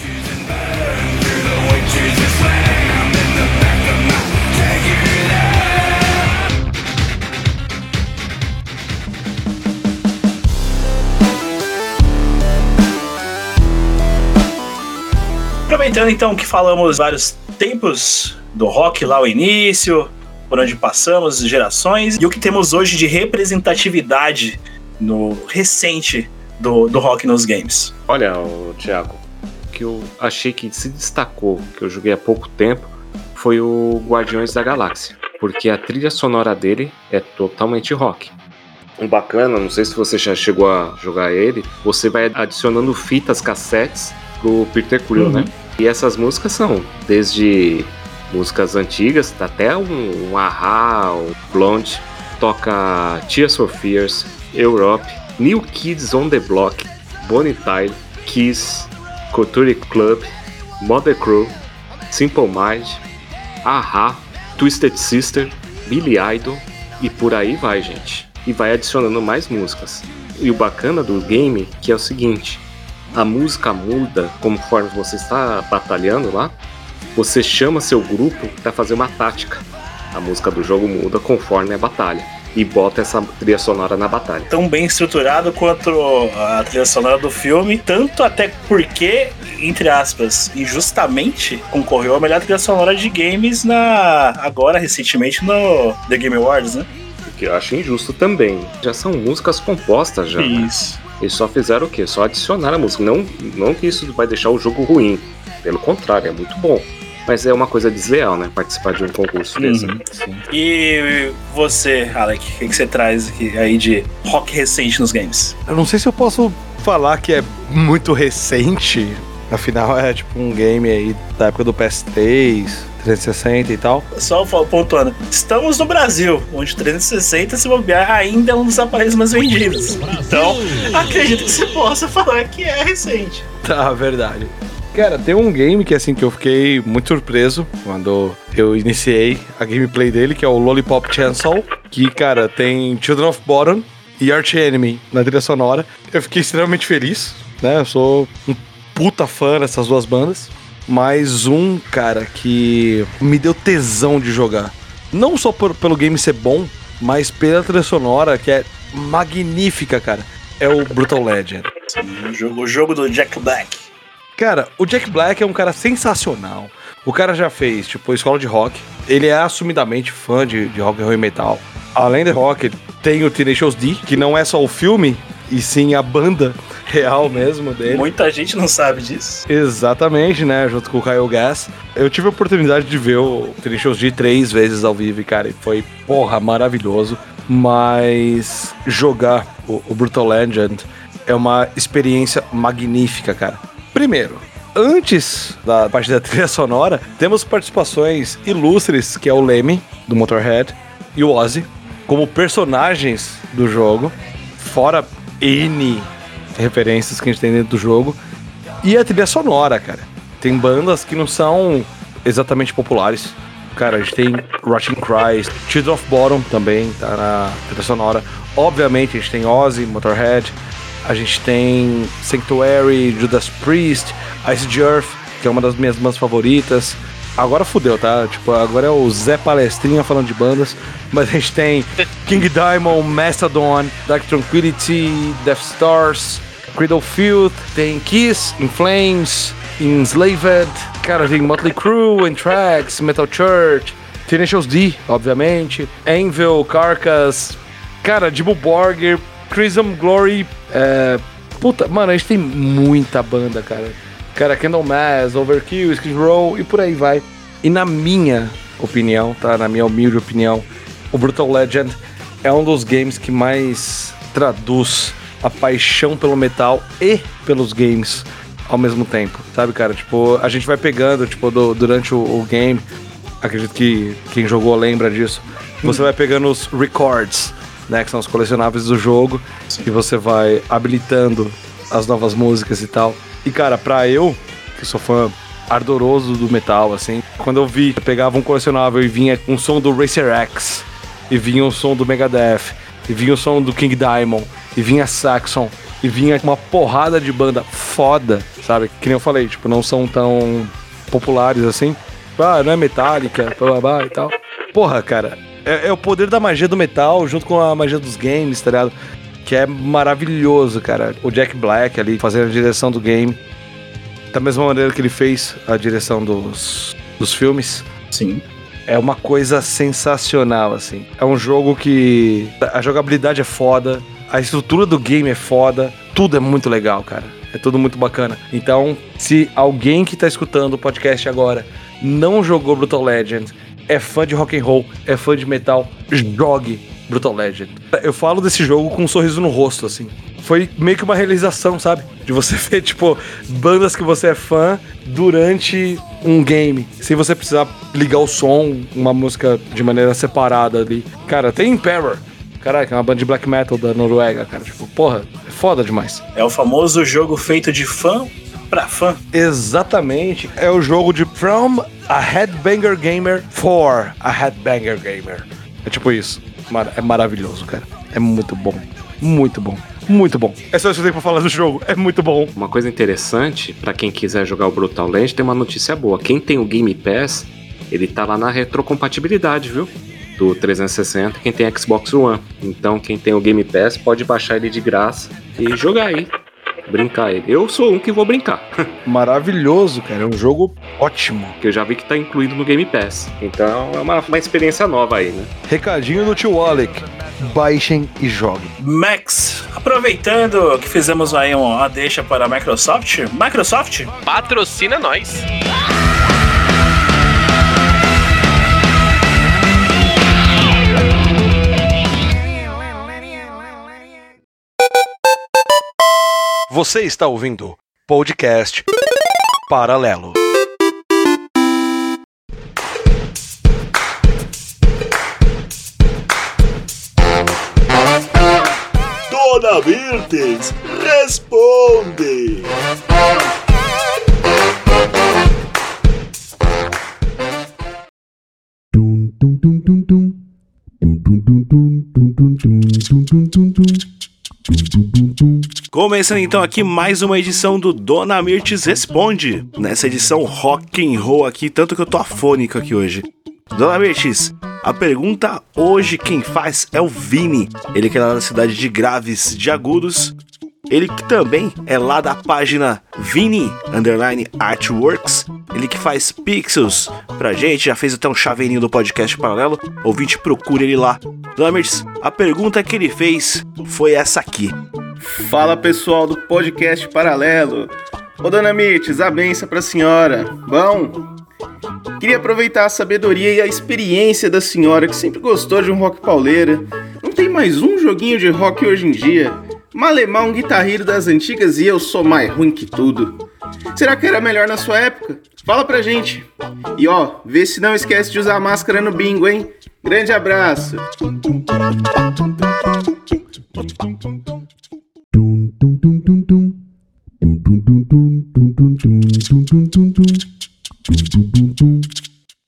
Aproveitando então que falamos vários tempos do rock lá o início, por onde passamos, gerações, e o que temos hoje de representatividade no recente do, do rock nos games. Olha, o Thiago, o que eu achei que se destacou, que eu joguei há pouco tempo, foi o Guardiões da Galáxia, porque a trilha sonora dele é totalmente rock. Um bacana, não sei se você já chegou a jogar ele, você vai adicionando fitas, cassetes pro Peter Quill, Uhum. né? E essas músicas são desde músicas antigas até um, um Ahá, um Blonde, toca Tears for Fears, Europe, New Kids on the Block, Bonnie Tyler, Kiss, Culture Club, Mother Crew, Simple Mind, Ahá, Twisted Sister, Billy Idol e por aí vai, gente. E vai adicionando mais músicas. E o bacana do game que é o seguinte: a música muda conforme você está batalhando lá. Você chama seu grupo para fazer uma tática. A música do jogo muda conforme a batalha e bota essa trilha sonora na batalha. Tão bem estruturado quanto a trilha sonora do filme, tanto até porque, entre aspas, injustamente concorreu a melhor trilha sonora de games na agora recentemente no The Game Awards, né? O que eu acho injusto também. Já são músicas compostas já. né? Eles só fizeram o quê? Só adicionaram a música. Não, não que isso vai deixar o jogo ruim. Pelo contrário, é muito bom. Mas é uma coisa desleal, né? Participar de um concurso desse. Uhum. E você, Alec, o que, que você traz aqui, aí de rock recente nos games? Eu não sei se eu posso falar que é muito recente. Afinal, é tipo um game aí da época do PS3, 360 e tal. Só pontuando, estamos no Brasil, onde 360, se bobear, ainda é um dos aparelhos mais vendidos. Então, acredito que você possa falar que é recente. Tá, verdade. Cara, tem um game que assim que eu fiquei muito surpreso quando eu iniciei a gameplay dele, que é o Lollipop Chainsaw, que, cara, tem Children of Bottom e Arch Enemy na trilha sonora. Eu fiquei extremamente feliz, né? Eu sou um puta fã dessas duas bandas. Mais um, cara, que me deu tesão de jogar. Não só por- pelo game ser bom, mas pela trilha sonora, que é magnífica, cara. É o Brutal Legend. O jogo, o jogo do Jack Black. Cara, o Jack Black é um cara sensacional. O cara já fez, tipo, escola de rock. Ele é assumidamente fã de, de rock and roll e metal. Além de rock, tem o Tenacious D, que não é só o filme, e sim a banda real mesmo dele. Muita gente não sabe disso. Exatamente, né? Junto com o Kyle Gass. Eu tive a oportunidade de ver o Tenacious D três vezes ao vivo, cara, e foi, porra, maravilhoso. Mas jogar o, o Brutal Legend é uma experiência magnífica, cara. Primeiro, antes da parte da trilha sonora, temos participações ilustres, que é o Lemmy, do Motorhead, e o Ozzy, como personagens do jogo, fora N referências que a gente tem dentro do jogo. E a trilha sonora, cara. Tem bandas que não são exatamente populares. Cara, a gente tem Rotting Christ, Children of Bottom também tá na trilha sonora. Obviamente, a gente tem Ozzy, Motorhead, a gente tem Sanctuary, Judas Priest, Ice Earth, que é uma das minhas bandas favoritas. Agora fudeu, tá? Tipo, agora é o Zé Palestrinha falando de bandas. Mas a gente tem King Diamond, Mastodon, Dark Tranquility, Death Stars, Cradle Field, tem Kiss, In Flames, Enslaved, cara, tem Motley Crue, Anthrax, Metal Church, Tenacious D, obviamente, Anvil, Carcass, cara, Dimmu Borgir, Crimson Glory, é... Puta, mano, a gente tem muita banda, cara. Cara, Candlemass, Overkill, Skid Row e por aí vai. E na minha opinião, tá? Na minha humilde opinião, o Brutal Legend é um dos games que mais traduz a paixão pelo metal e pelos games ao mesmo tempo, sabe, cara? Tipo, a gente vai pegando, tipo, do, durante o, o, game, acredito que quem jogou lembra disso, você vai pegando os records, né, que são os colecionáveis do jogo, Sim. e você vai habilitando as novas músicas e tal. E, cara, pra eu, que sou fã ardoroso do metal, assim, quando eu vi, eu pegava um colecionável e vinha um som do Racer X, e vinha o som do Megadeth, e vinha o som do King Diamond, e vinha Saxon, e vinha uma porrada de banda foda, sabe? Que nem eu falei, tipo, não são tão populares assim. Ah, não é Metallica, blá blá blá e tal. Porra, cara, é, é, o poder da magia do metal junto com a magia dos games, tá ligado? Que é maravilhoso, cara. O Jack Black ali fazendo a direção do game. Da mesma maneira que ele fez a direção dos, dos filmes. Sim. É uma coisa sensacional, assim. É um jogo que a jogabilidade é foda, a estrutura do game é foda, tudo é muito legal, cara. É tudo muito bacana. Então, se alguém que tá escutando o podcast agora não jogou Brutal Legend, é fã de rock and roll, é fã de metal, jogue Brutal Legend. Eu falo desse jogo com um sorriso no rosto, assim. Foi meio que uma realização, sabe? De você ver, tipo, bandas que você é fã durante um game, sem você precisar ligar o som, uma música de maneira separada ali. Cara, tem Emperor, Caraca, é uma banda de black metal da Noruega, cara. Tipo, porra, é foda demais. É o famoso jogo feito de fã pra fã. Exatamente. É o jogo de From a Headbanger Gamer for a Headbanger Gamer. É tipo isso. É maravilhoso, cara. É muito bom. Muito bom. Muito bom. É só isso que eu tenho pra falar do jogo. É muito bom. Uma coisa interessante, para quem quiser jogar o Brutal Legend, tem uma notícia boa. Quem tem o Game Pass, ele tá lá na retrocompatibilidade, viu? do 360 quem tem Xbox One. Então quem tem o Game Pass pode baixar ele de graça e jogar aí. Brincar ele. Eu sou um que vou brincar. Maravilhoso, cara. É um jogo ótimo. Que eu já vi que tá incluído no Game Pass. Então é uma, uma experiência nova aí, né? Recadinho no tio Alec. Baixem e joguem. Max, aproveitando que fizemos aí uma deixa para a Microsoft. Microsoft? Patrocina nós. Você está ouvindo podcast Paralelo. Dona Virtes, responde! Dum dum dum dum dum dum dum dum dum dum dum dum dum dum Começando então aqui mais uma edição do Dona Mirtes Responde. Nessa edição rock and roll aqui, tanto que eu tô afônico aqui hoje. Dona Mirtes, a pergunta hoje quem faz é o Vini. Ele que é lá da cidade de Graves de Agudos. Ele que também é lá da página Vini Underline Artworks. Ele que faz pixels pra gente, já fez até um chaveirinho do podcast paralelo. Ouvinte, procure ele lá. Mirtes, a pergunta que ele fez foi essa aqui. Fala pessoal do podcast Paralelo. Ô dona Mirtes, a benção pra senhora. Bom, queria aproveitar a sabedoria e a experiência da senhora que sempre gostou de um rock pauleira. Não tem mais um joguinho de rock hoje em dia. Malemar um das antigas e eu sou mais ruim que tudo. Será que era melhor na sua época? Fala pra gente. E ó, vê se não esquece de usar máscara no bingo, hein? Grande abraço.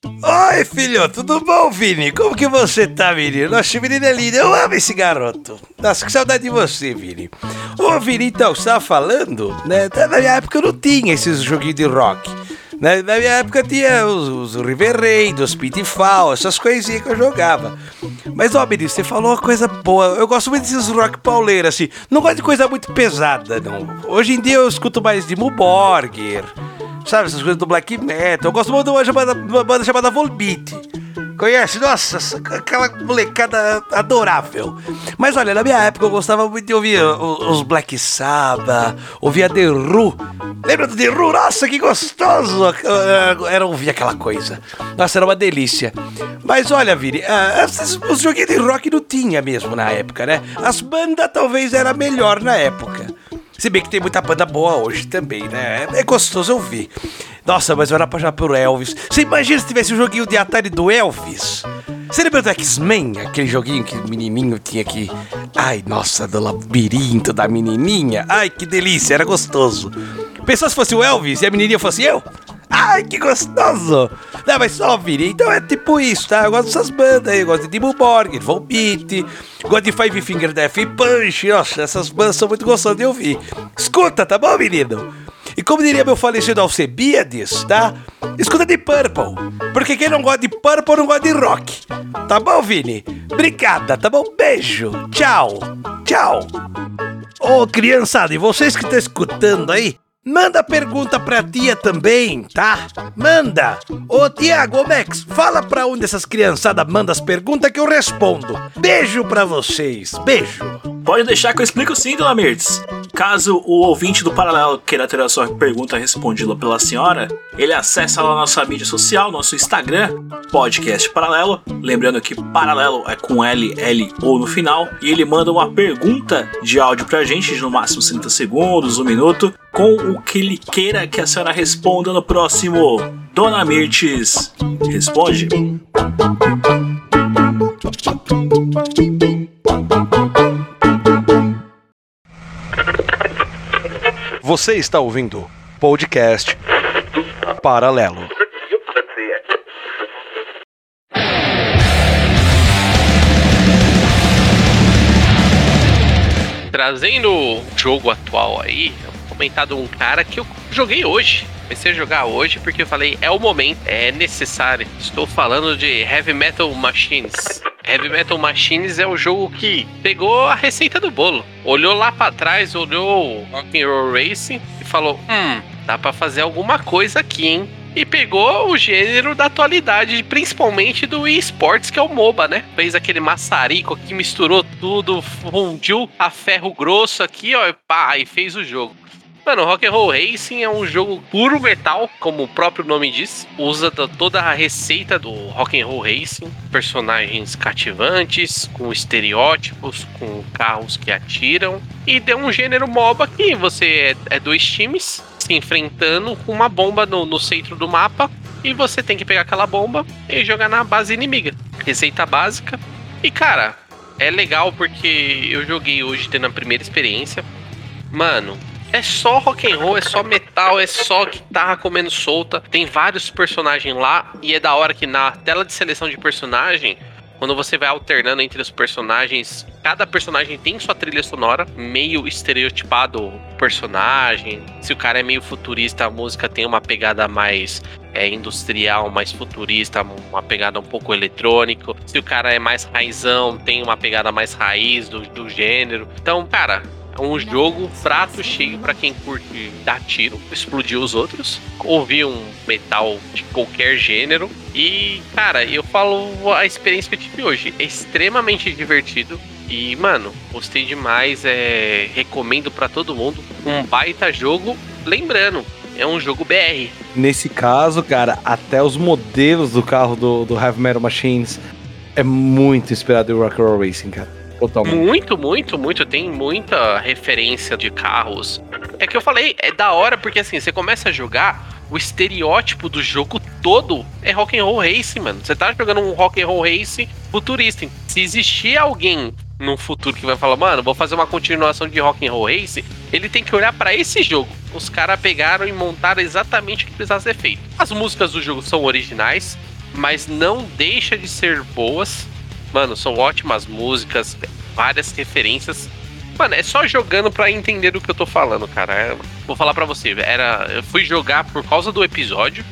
Oi, filho, tudo bom, Vini? Como que você tá, menino? Nossa, menino é lindo, eu amo esse garoto. Nossa, que saudade de você, Vini. Ô, Vini, então, você tava falando, né? Na minha época eu não tinha esses joguinhos de rock. Né? Na minha época tinha os, os River Raid, os essas coisinhas que eu jogava. Mas, ó, menino, você falou uma coisa boa. Eu gosto muito desses rock pauleira, assim. Não gosto de coisa muito pesada, não. Hoje em dia eu escuto mais de Muborger, sabe? Essas coisas do black metal. Eu gosto muito de uma, chamada, uma banda chamada Volbeat. Conhece? Nossa, aquela molecada adorável. Mas olha, na minha época eu gostava muito de ouvir os Black Sabbath, ouvia The Ru. Lembra do The Ru? Nossa, que gostoso! Era ouvir aquela coisa. Nossa, era uma delícia. Mas olha, Vini, os joguinhos de rock não tinha mesmo na época, né? As bandas talvez era melhor na época. Se bem que tem muita banda boa hoje também, né? É gostoso ouvir. Nossa, mas eu era apaixonado por Elvis. Você imagina se tivesse um joguinho de Atari do Elvis? Você lembra do X-Men? Aquele joguinho que o menininho tinha que. Ai, nossa, do labirinto da menininha. Ai, que delícia, era gostoso. Pensou se fosse o Elvis e a menininha fosse eu? Ai, que gostoso! Não, mas só, Vini, então é tipo isso, tá? Eu gosto dessas bandas aí, eu gosto de Dimmu Borgir, Volbeat, gosto de Five Finger Death Punch, nossa, essas bandas são muito gostosas de ouvir. Escuta, tá bom, menino? E como diria meu falecido Alcebiades, tá? Escuta de Purple, porque quem não gosta de Purple não gosta de rock. Tá bom, Vini? Obrigada, tá bom? Beijo, tchau, tchau. Ô, criançada, e vocês que estão escutando aí, Manda pergunta pra tia também, tá? Manda! Ô Tiago, Max, fala pra onde essas criançadas mandam as perguntas que eu respondo. Beijo pra vocês, beijo! Pode deixar que eu explico sim, dona Mirtz. Caso o ouvinte do Paralelo queira ter a sua pergunta respondida pela senhora, ele acessa lá nossa mídia social, nosso Instagram, Podcast Paralelo. Lembrando que Paralelo é com L, L ou no final. E ele manda uma pergunta de áudio pra gente, de no máximo 30 segundos, um minuto, com o que ele queira que a senhora responda no próximo. Dona Mirtes, responde. Você está ouvindo podcast Paralelo. Trazendo o jogo atual aí, comentado um cara que eu joguei hoje. Comecei a jogar hoje porque eu falei, é o momento, é necessário. Estou falando de Heavy Metal Machines. Heavy Metal Machines é o jogo que pegou a receita do bolo. Olhou lá para trás, olhou Rock'n'Roll Racing e falou: Hum, dá para fazer alguma coisa aqui, hein? E pegou o gênero da atualidade, principalmente do esportes, que é o MOBA, né? Fez aquele maçarico que misturou tudo, fundiu a ferro grosso aqui, ó, e pá, e fez o jogo. Mano, Rock and Roll Racing é um jogo puro metal, como o próprio nome diz. Usa toda a receita do Rock and Roll Racing, personagens cativantes, com estereótipos, com carros que atiram e tem um gênero MOBA que você é, é dois times se enfrentando com uma bomba no, no centro do mapa e você tem que pegar aquela bomba e jogar na base inimiga. Receita básica. E cara, é legal porque eu joguei hoje tendo a primeira experiência. Mano, é só rock and roll, é só metal, é só guitarra comendo solta. Tem vários personagens lá e é da hora que na tela de seleção de personagem, quando você vai alternando entre os personagens, cada personagem tem sua trilha sonora, meio estereotipado personagem. Se o cara é meio futurista, a música tem uma pegada mais é, industrial, mais futurista, uma pegada um pouco eletrônico. Se o cara é mais raizão, tem uma pegada mais raiz do, do gênero. Então, cara, é um jogo prato cheio para quem curte dar tiro, explodir os outros, ouvir um metal de qualquer gênero. E, cara, eu falo a experiência que eu tive hoje. É extremamente divertido. E, mano, gostei demais. É... Recomendo para todo mundo. Um baita jogo. Lembrando, é um jogo BR. Nesse caso, cara, até os modelos do carro do, do Heavy Metal Machines é muito inspirado em Rock Roll Racing, cara. Totalmente. Muito, muito, muito. Tem muita referência de carros. É que eu falei, é da hora porque assim, você começa a jogar, o estereótipo do jogo todo é rock and roll race, mano. Você tá jogando um rock and roll race futurista. Se existir alguém no futuro que vai falar, mano, vou fazer uma continuação de rock and roll race, ele tem que olhar para esse jogo. Os caras pegaram e montaram exatamente o que precisava ser feito. As músicas do jogo são originais, mas não deixa de ser boas. Mano, são ótimas músicas, várias referências. Mano, é só jogando para entender do que eu tô falando, cara. É, vou falar para você, era, eu fui jogar por causa do episódio.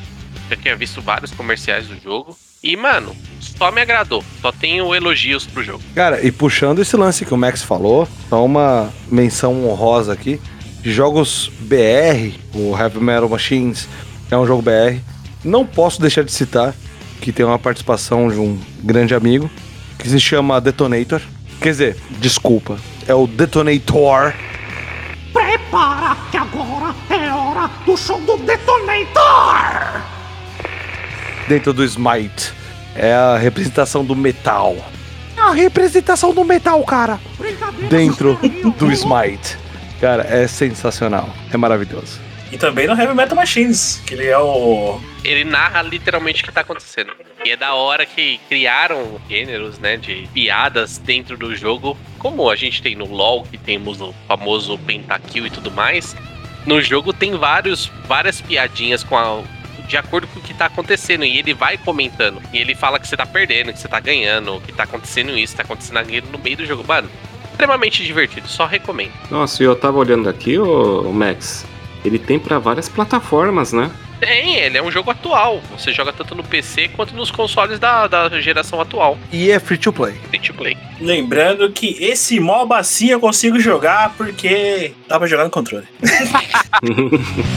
Já tinha visto vários comerciais do jogo. E, mano, só me agradou. Só tenho elogios pro jogo. Cara, e puxando esse lance que o Max falou, só uma menção honrosa aqui. De jogos BR, o Heavy Metal Machines é um jogo BR. Não posso deixar de citar que tem uma participação de um grande amigo que se chama Detonator. Quer dizer, desculpa, é o Detonator. Prepara que agora é hora do show do Detonator! Dentro do Smite. É a representação do metal. A representação do metal, cara. Dentro do Smite. Cara, é sensacional. É maravilhoso. E também no Heavy Metal Machines, que ele é o. Ele narra literalmente o que tá acontecendo. E é da hora que criaram gêneros, né, de piadas dentro do jogo, como a gente tem no LoL, que temos o famoso pentakill e tudo mais. No jogo tem vários, várias piadinhas com a, de acordo com o que tá acontecendo. E ele vai comentando. E ele fala que você tá perdendo, que você tá ganhando, que tá acontecendo isso, tá acontecendo aquilo no meio do jogo. Mano, extremamente divertido, só recomendo. Nossa, eu tava olhando aqui, ô Max. Ele tem para várias plataformas, né? Tem, ele é um jogo atual. Você joga tanto no PC quanto nos consoles da, da geração atual. E é free to play. Free to play. Lembrando que esse MOBA sim eu consigo jogar porque dá pra jogar no controle.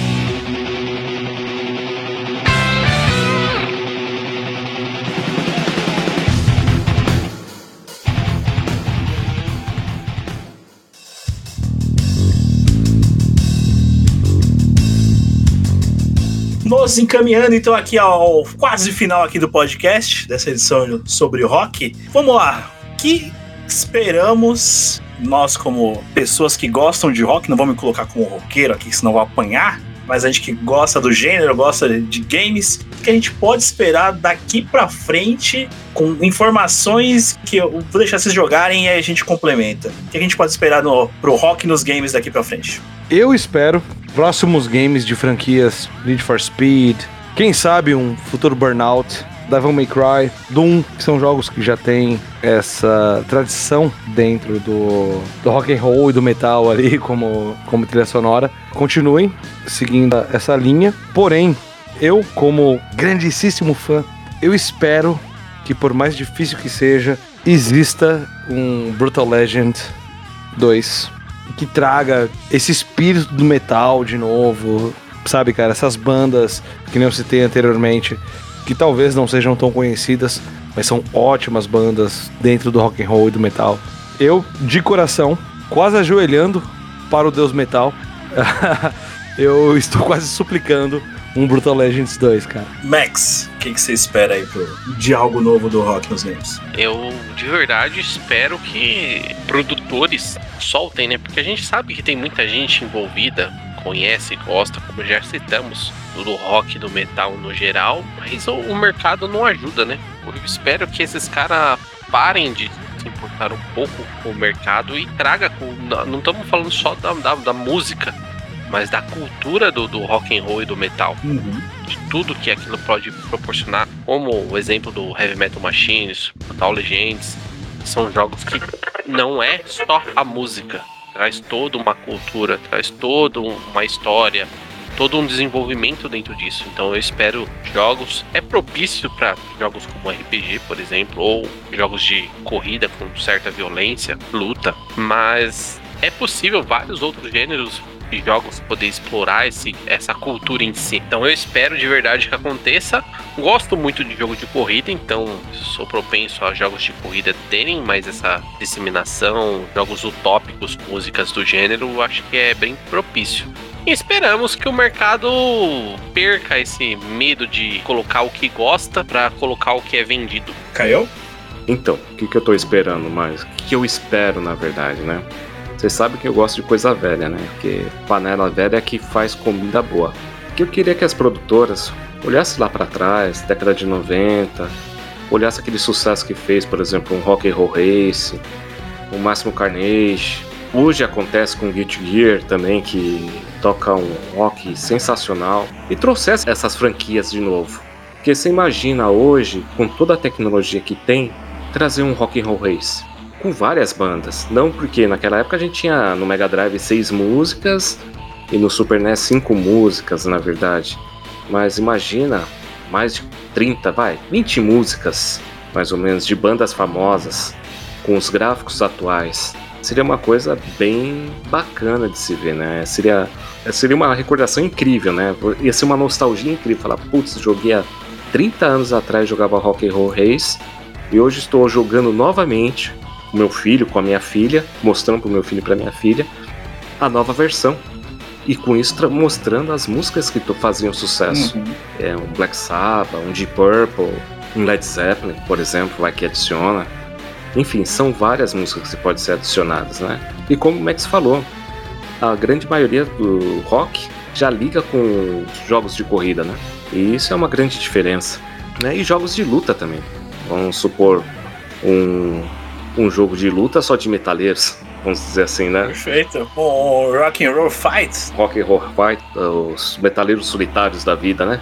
Nos encaminhando então aqui ao quase final aqui do podcast, dessa edição sobre rock. Vamos lá. O que esperamos nós como pessoas que gostam de rock, não vou me colocar como roqueiro aqui, senão vou apanhar, mas a gente que gosta do gênero, gosta de games, o que a gente pode esperar daqui pra frente com informações que eu vou deixar vocês jogarem e aí a gente complementa. O que a gente pode esperar no, pro rock nos games daqui pra frente? Eu espero próximos games de franquias Need for Speed, quem sabe um futuro Burnout, Devil May Cry, Doom, que são jogos que já têm essa tradição dentro do, do rock and roll e do metal ali como, como trilha sonora. Continuem seguindo essa linha, porém, eu como grandíssimo fã, eu espero que por mais difícil que seja, exista um Brutal Legend 2 que traga esse espírito do metal de novo, sabe, cara? Essas bandas que nem eu citei anteriormente, que talvez não sejam tão conhecidas, mas são ótimas bandas dentro do rock and roll e do metal. Eu, de coração, quase ajoelhando para o Deus Metal, eu estou quase suplicando um Brutal Legends 2, cara. Max, o que, que, você espera aí pro, de algo novo do rock nos games? Eu, de verdade, espero que produtores soltem, né? Porque a gente sabe que tem muita gente envolvida, conhece, gosta, como já citamos, do rock, do metal no geral, mas o, o mercado não ajuda, né? Eu espero que esses caras parem de se importar um pouco com o mercado e traga com. Não estamos falando só da, da, da música, mas da cultura do, do rock and roll e do metal. Uhum. De tudo que aquilo pode proporcionar, como o exemplo do Heavy Metal Machines, Total Legends, são jogos que não é só a música, traz toda uma cultura, traz toda uma história, todo um desenvolvimento dentro disso. Então eu espero jogos é propício para jogos como RPG, por exemplo, ou jogos de corrida com certa violência, luta, mas é possível vários outros gêneros de jogos poder explorar esse, essa cultura em si. Então eu espero de verdade que aconteça. Gosto muito de jogo de corrida, então sou propenso a jogos de corrida terem mais essa disseminação, jogos utópicos, músicas do gênero, acho que é bem propício. E esperamos que o mercado perca esse medo de colocar o que gosta para colocar o que é vendido. Caiu? Então, o que, que eu tô esperando mais? O que, que eu espero, na verdade, né? Vocês sabem que eu gosto de coisa velha, né? Porque panela velha é que faz comida boa. Que eu queria que as produtoras olhassem lá para trás, década de 90, olhasse aquele sucesso que fez, por exemplo, um Rock and Roll Race, o Máximo Carnage. Hoje acontece com Guilty Gear também, que toca um rock sensacional. E trouxesse essas franquias de novo. Porque você imagina hoje, com toda a tecnologia que tem, trazer um Rock and Roll Race com várias bandas. Não porque naquela época a gente tinha no Mega Drive seis músicas e no Super NES cinco músicas, na verdade. Mas imagina mais de 30, vai, 20 músicas, mais ou menos, de bandas famosas, com os gráficos atuais. Seria uma coisa bem bacana de se ver, né? Seria, seria uma recordação incrível, né? Ia ser uma nostalgia incrível. Falar, putz, joguei há 30 anos atrás, jogava Rock and Roll Race, e hoje estou jogando novamente com meu filho, com a minha filha, mostrando para o meu filho e para minha filha a nova versão. E com isso mostrando as músicas que faziam sucesso. Uhum. É um Black Sabbath, um Deep Purple, um Led Zeppelin, por exemplo, vai que adiciona. Enfim, são várias músicas que podem ser adicionadas, né? E como o Max falou, a grande maioria do rock já liga com jogos de corrida, né? E isso é uma grande diferença. Né? E jogos de luta também. Vamos supor um, um jogo de luta só de metaleiros, vamos dizer assim, né? Perfeito. Um Rock and Roll Fight. Rock and Roll Fight, os metaleiros solitários da vida, né?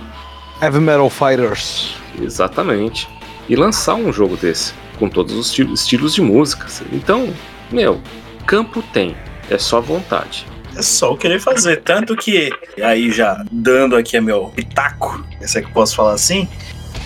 Heavy Metal Fighters. Exatamente. E lançar um jogo desse, com todos os estilos de música. Então, meu, campo tem, é só vontade. É só querer fazer. Tanto que, aí já dando aqui meu pitaco, esse é que eu posso falar assim,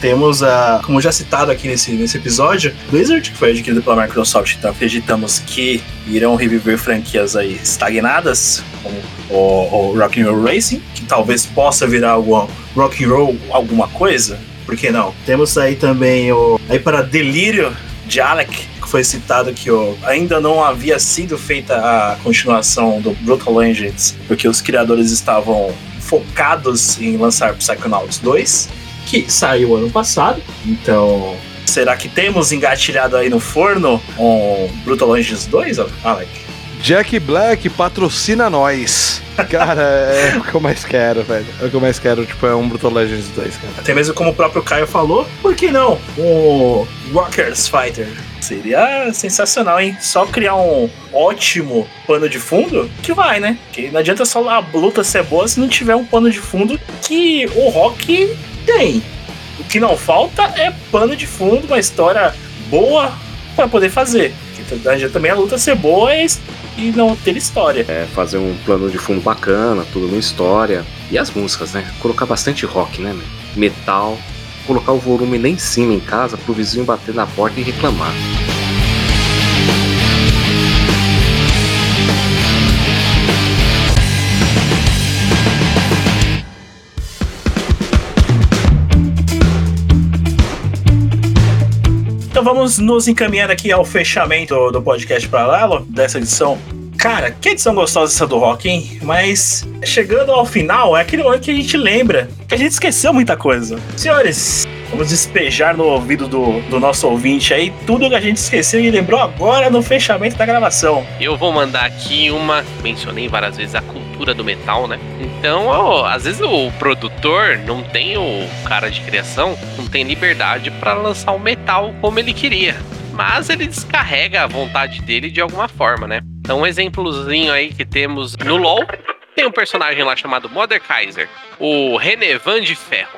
temos a, como já citado aqui nesse, nesse episódio, Blizzard, que foi adquirido pela Microsoft, então acreditamos que irão reviver franquias aí estagnadas, como o, o Roll Racing, que talvez possa virar algum Roll alguma coisa, por que não? Temos aí também o aí para Delírio de Alec, que foi citado que ó, ainda não havia sido feita a continuação do Brutal Legends, porque os criadores estavam focados em lançar Psychonauts 2 que saiu ano passado. Então, será que temos engatilhado aí no forno um Brutal Legends 2, Alec? Jack Black patrocina nós. Cara, é o que eu mais quero, velho. É o que eu mais quero, tipo, é um Brutal Legends 2, cara. Até mesmo como o próprio Caio falou, por que não? O Rockers Fighter. Seria sensacional, hein? Só criar um ótimo pano de fundo que vai, né? Que não adianta só a luta ser boa se não tiver um pano de fundo que o rock tem. O que não falta é pano de fundo, uma história boa para poder fazer. Porque também a luta ser boa e não ter história. É, fazer um plano de fundo bacana, tudo uma história. E as músicas, né? Colocar bastante rock, né? Metal. Colocar o volume lá em cima em casa pro vizinho bater na porta e reclamar. Então vamos nos encaminhando aqui ao fechamento do podcast paralelo dessa edição. Cara, que edição gostosa essa do rock, hein? Mas chegando ao final, é aquele momento que a gente lembra que a gente esqueceu muita coisa. Senhores, vamos despejar no ouvido do, do nosso ouvinte aí tudo que a gente esqueceu e lembrou agora no fechamento da gravação. Eu vou mandar aqui uma. Mencionei várias vezes a cultura do metal, né? Então, ó, às vezes o produtor não tem o cara de criação, não tem liberdade para lançar o metal como ele queria. Mas ele descarrega a vontade dele de alguma forma, né? Então, um exemplozinho aí que temos no LoL, tem um personagem lá chamado Mordekaiser, o Renevan de Ferro.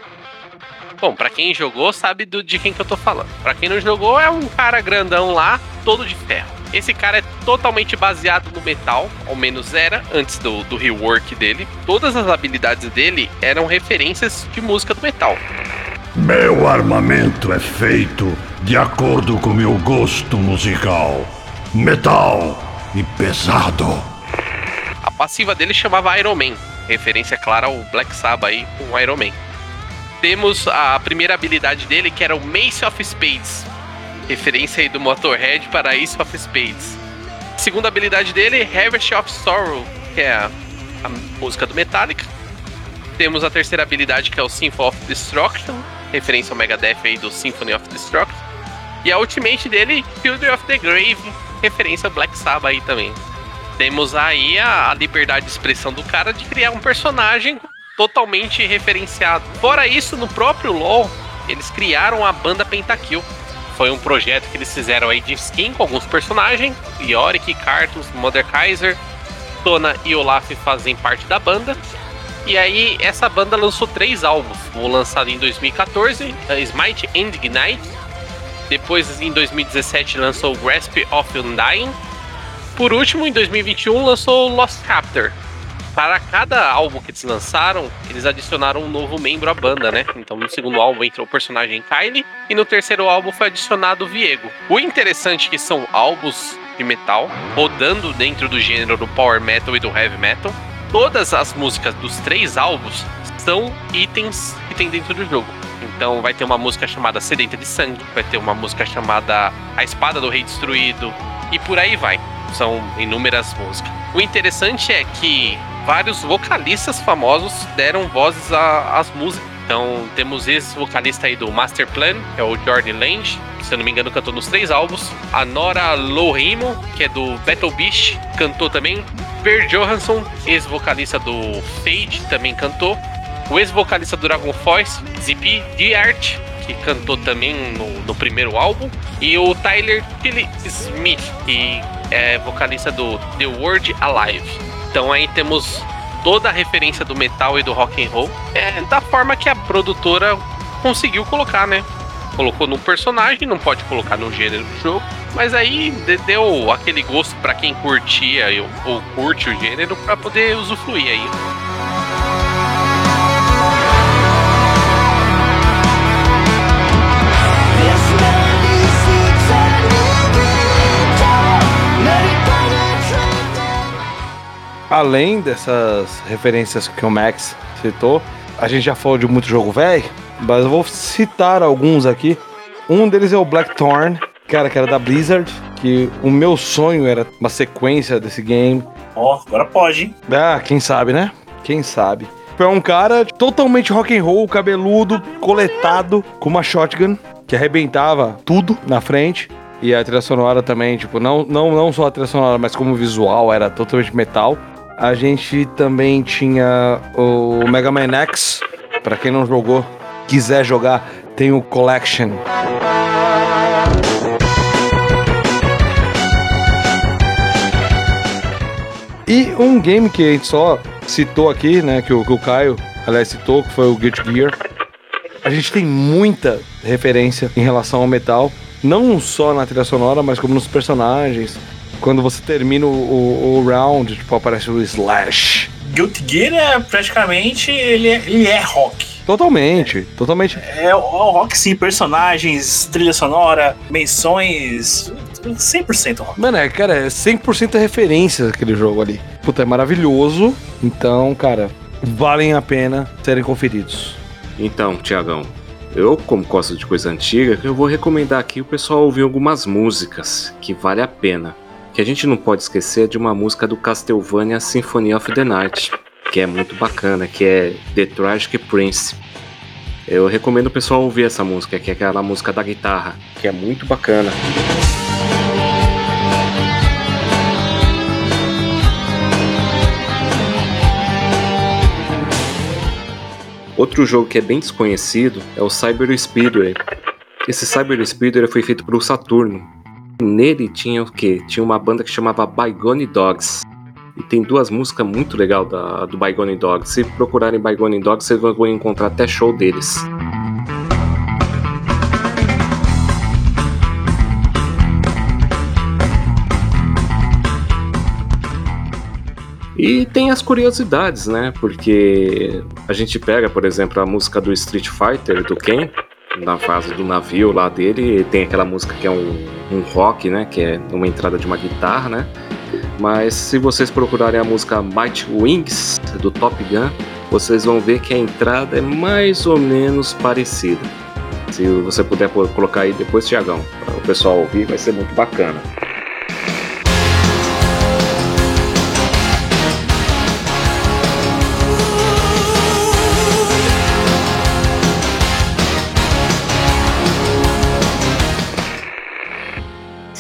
Bom, para quem jogou sabe do, de quem que eu tô falando. Para quem não jogou, é um cara grandão lá, todo de ferro. Esse cara é totalmente baseado no metal, ao menos era, antes do, do rework dele. Todas as habilidades dele eram referências de música do metal. Meu armamento é feito de acordo com meu gosto musical. Metal e pesado. passiva dele chamava Iron Man, referência clara ao Black Sabbath aí com Iron Man. Temos a primeira habilidade dele, que era o Mace of Spades, referência aí do Motorhead para Ace of Spades. Segunda habilidade dele, Harvest of Sorrow, que é a, a música do Metallica. Temos a terceira habilidade, que é o Symphony of Destruction, referência ao Megadeth aí do Symphony of Destruction. E a ultimate dele, Children of the Grave, referência ao Black Sabbath aí também. Temos aí a, a liberdade de expressão do cara de criar um personagem totalmente referenciado. Fora isso, no próprio LoL, eles criaram a banda Pentakill. Foi um projeto que eles fizeram aí de skin com alguns personagens. Yorick, Kartus, Mother Kaiser, Tona e Olaf fazem parte da banda. E aí, essa banda lançou três álbuns. Um lançado em 2014, Smite and Ignite. Depois, em 2017, lançou Grasp of Undying. Por último, em 2021, lançou Lost Captor. Para cada álbum que eles lançaram, eles adicionaram um novo membro à banda, né? Então, no segundo álbum entrou o personagem Kylie e no terceiro álbum foi adicionado o Viego. O interessante é que são álbuns de metal rodando dentro do gênero do power metal e do heavy metal. Todas as músicas dos três álbuns são itens que tem dentro do jogo. Então vai ter uma música chamada Sedenta de Sangue, vai ter uma música chamada A Espada do Rei Destruído e por aí vai. São inúmeras músicas. O interessante é que vários vocalistas famosos deram vozes às músicas. Então temos esse vocalista aí do Master Plan, que é o Jordan Lange, que se eu não me engano cantou nos três álbuns. A Nora Lohimo, que é do Battle Beast, cantou também. Per Johansson, ex-vocalista do Fade, também cantou. O ex-vocalista do Dragon Force, ZP Art, que cantou também no, no, primeiro álbum. E o Tyler Tilly Smith, que é vocalista do The World Alive. Então aí temos toda a referência do metal e do rock and roll é, da forma que a produtora conseguiu colocar, né? Colocou num personagem, não pode colocar no gênero do jogo, mas aí deu aquele gosto para quem curtia ou curte o gênero para poder usufruir aí. Além dessas referências que o Max citou, a gente já falou de muito jogo velho, mas eu vou citar alguns aqui. Um deles é o Blackthorn, cara, que era da Blizzard, que o meu sonho era uma sequência desse game. Ó, oh, agora pode, hein? Ah, quem sabe, né? Quem sabe. Foi um cara totalmente rock and roll, cabeludo, coletado, com uma shotgun, que arrebentava tudo na frente. E a trilha sonora também, tipo, não, não, não só a trilha sonora, mas como visual, era totalmente metal. A gente também tinha o Mega Man X. Para quem não jogou, quiser jogar, tem o Collection. E um game que a gente só citou aqui, né, que o, que o Caio, aliás, citou, que foi o Guilty Gear. A gente tem muita referência em relação ao metal, não só na trilha sonora, mas como nos personagens, quando você termina o, o, o round, tipo, aparece o Slash. Guilty Gear é praticamente. Ele é, ele é rock. Totalmente, totalmente. É o rock sim, personagens, trilha sonora, menções. 100% rock. Mano, é, cara, é 100% referência aquele jogo ali. Puta, é maravilhoso. Então, cara, valem a pena serem conferidos. Então, Tiagão, eu, como gosto de coisa antiga, eu vou recomendar aqui o pessoal ouvir algumas músicas que vale a pena que a gente não pode esquecer de uma música do Castlevania Symphony of the Night, que é muito bacana, que é The Tragic Prince. Eu recomendo o pessoal ouvir essa música, que é aquela música da guitarra, que é muito bacana. Outro jogo que é bem desconhecido é o Cyber Speedway. Esse Cyber Speedway foi feito para o Saturno, Nele tinha o quê? Tinha uma banda que chamava Bygone Dogs. E tem duas músicas muito legais do Bygone Dogs. Se procurarem Bygone Dogs, vocês vão encontrar até show deles. E tem as curiosidades, né? Porque a gente pega, por exemplo, a música do Street Fighter do Ken, na fase do navio lá dele, tem aquela música que é um, um rock, né? Que é uma entrada de uma guitarra, né? Mas se vocês procurarem a música Might Wings do Top Gun, vocês vão ver que a entrada é mais ou menos parecida. Se você puder colocar aí depois, Tiagão, para o pessoal ouvir, vai ser muito bacana.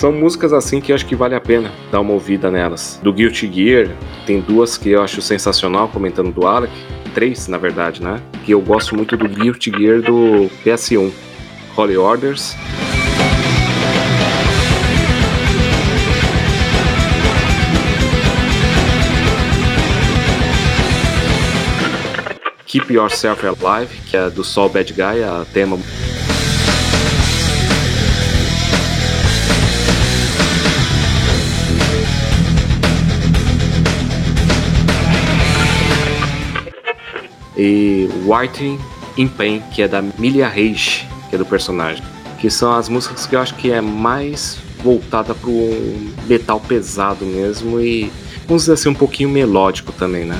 São músicas assim que eu acho que vale a pena dar uma ouvida nelas. Do Guilty Gear, tem duas que eu acho sensacional, comentando do Alec. Três, na verdade, né? Que eu gosto muito do Guilty Gear do PS1. Holy Orders. Keep Yourself Alive, que é do Soul Bad Guy, a tema e White in Pain, que é da Milia Rage, que é do personagem. Que são as músicas que eu acho que é mais voltada para um metal pesado mesmo e vamos dizer assim um pouquinho melódico também, né?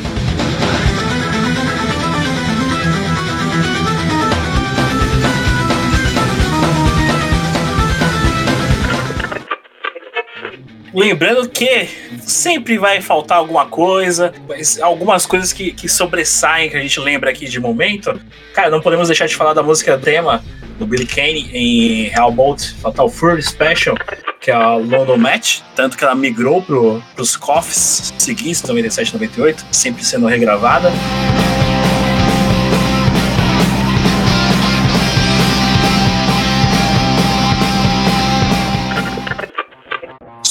Lembrando que sempre vai faltar alguma coisa, algumas coisas que, que sobressaem, que a gente lembra aqui de momento. Cara, não podemos deixar de falar da música tema do Billy Kane em Hellbolt Fatal Fury Special, que é a London Match, tanto que ela migrou pro, pros coffs seguintes, 97 e 98, sempre sendo regravada.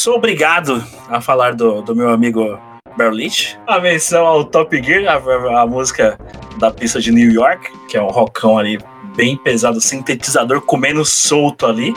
Sou obrigado a falar do, do meu amigo Berlich. A menção ao Top Gear, a, a, música da pista de New York, que é um rockão ali bem pesado, sintetizador comendo solto ali.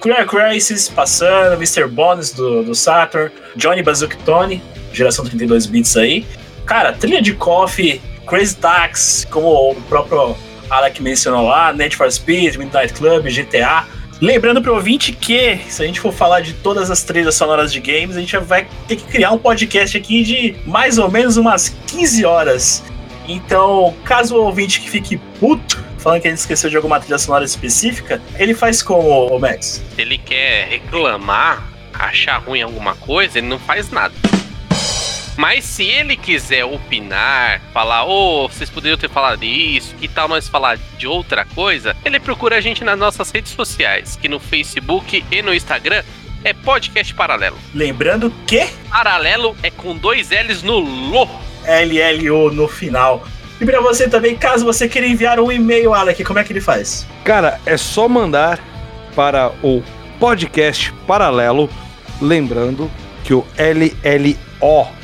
Clear Crisis passando, Mr. Bones do, do Saturn, Johnny Bazooka Tony, geração 32 bits aí. Cara, trilha de coffee, Crazy Taxi, como o próprio Alec mencionou lá, Need for Speed, Midnight Club, GTA. Lembrando pro ouvinte que, se a gente for falar de todas as trilhas sonoras de games, a gente vai ter que criar um podcast aqui de mais ou menos umas 15 horas. Então, caso o ouvinte que fique puto, falando que a gente esqueceu de alguma trilha sonora específica, ele faz como, o Max? Ele quer reclamar, achar ruim alguma coisa, ele não faz nada. Mas se ele quiser opinar, falar, ô, oh, vocês poderiam ter falado isso, que tal nós falar de outra coisa, ele procura a gente nas nossas redes sociais, que no Facebook e no Instagram é Podcast Paralelo. Lembrando que. Paralelo é com dois L's no LO. LLO no final. E pra você também, caso você queira enviar um e-mail, Alec, como é que ele faz? Cara, é só mandar para o podcast paralelo, lembrando que o LLO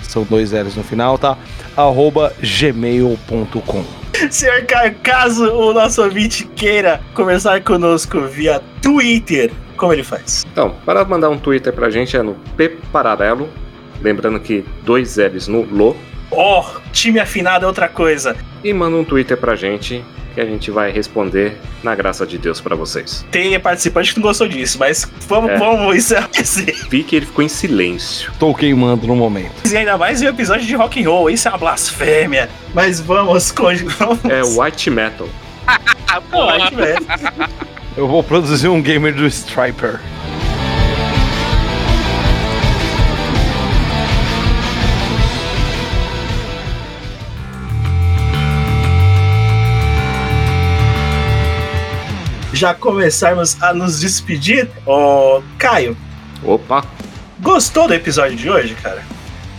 são dois L's no final, tá? Arroba gmail.com. Senhor Caio, caso o nosso ouvinte queira conversar conosco via Twitter, como ele faz? Então, para mandar um Twitter pra gente é no P Paralelo, lembrando que dois L's no LO. Ó, oh, time afinado é outra coisa. E manda um Twitter pra gente que a gente vai responder na graça de Deus para vocês. Tem participante que não gostou disso, mas vamos, é. vamos encerrar esse. Vi que ele ficou em silêncio. Tô queimando no momento. E ainda mais em um episódio de rock and roll, isso é uma blasfêmia. Mas vamos, vamos. É white metal. white metal. Eu vou produzir um gamer do Striper. Já começarmos a nos despedir, ô Caio. Opa! Gostou do episódio de hoje, cara?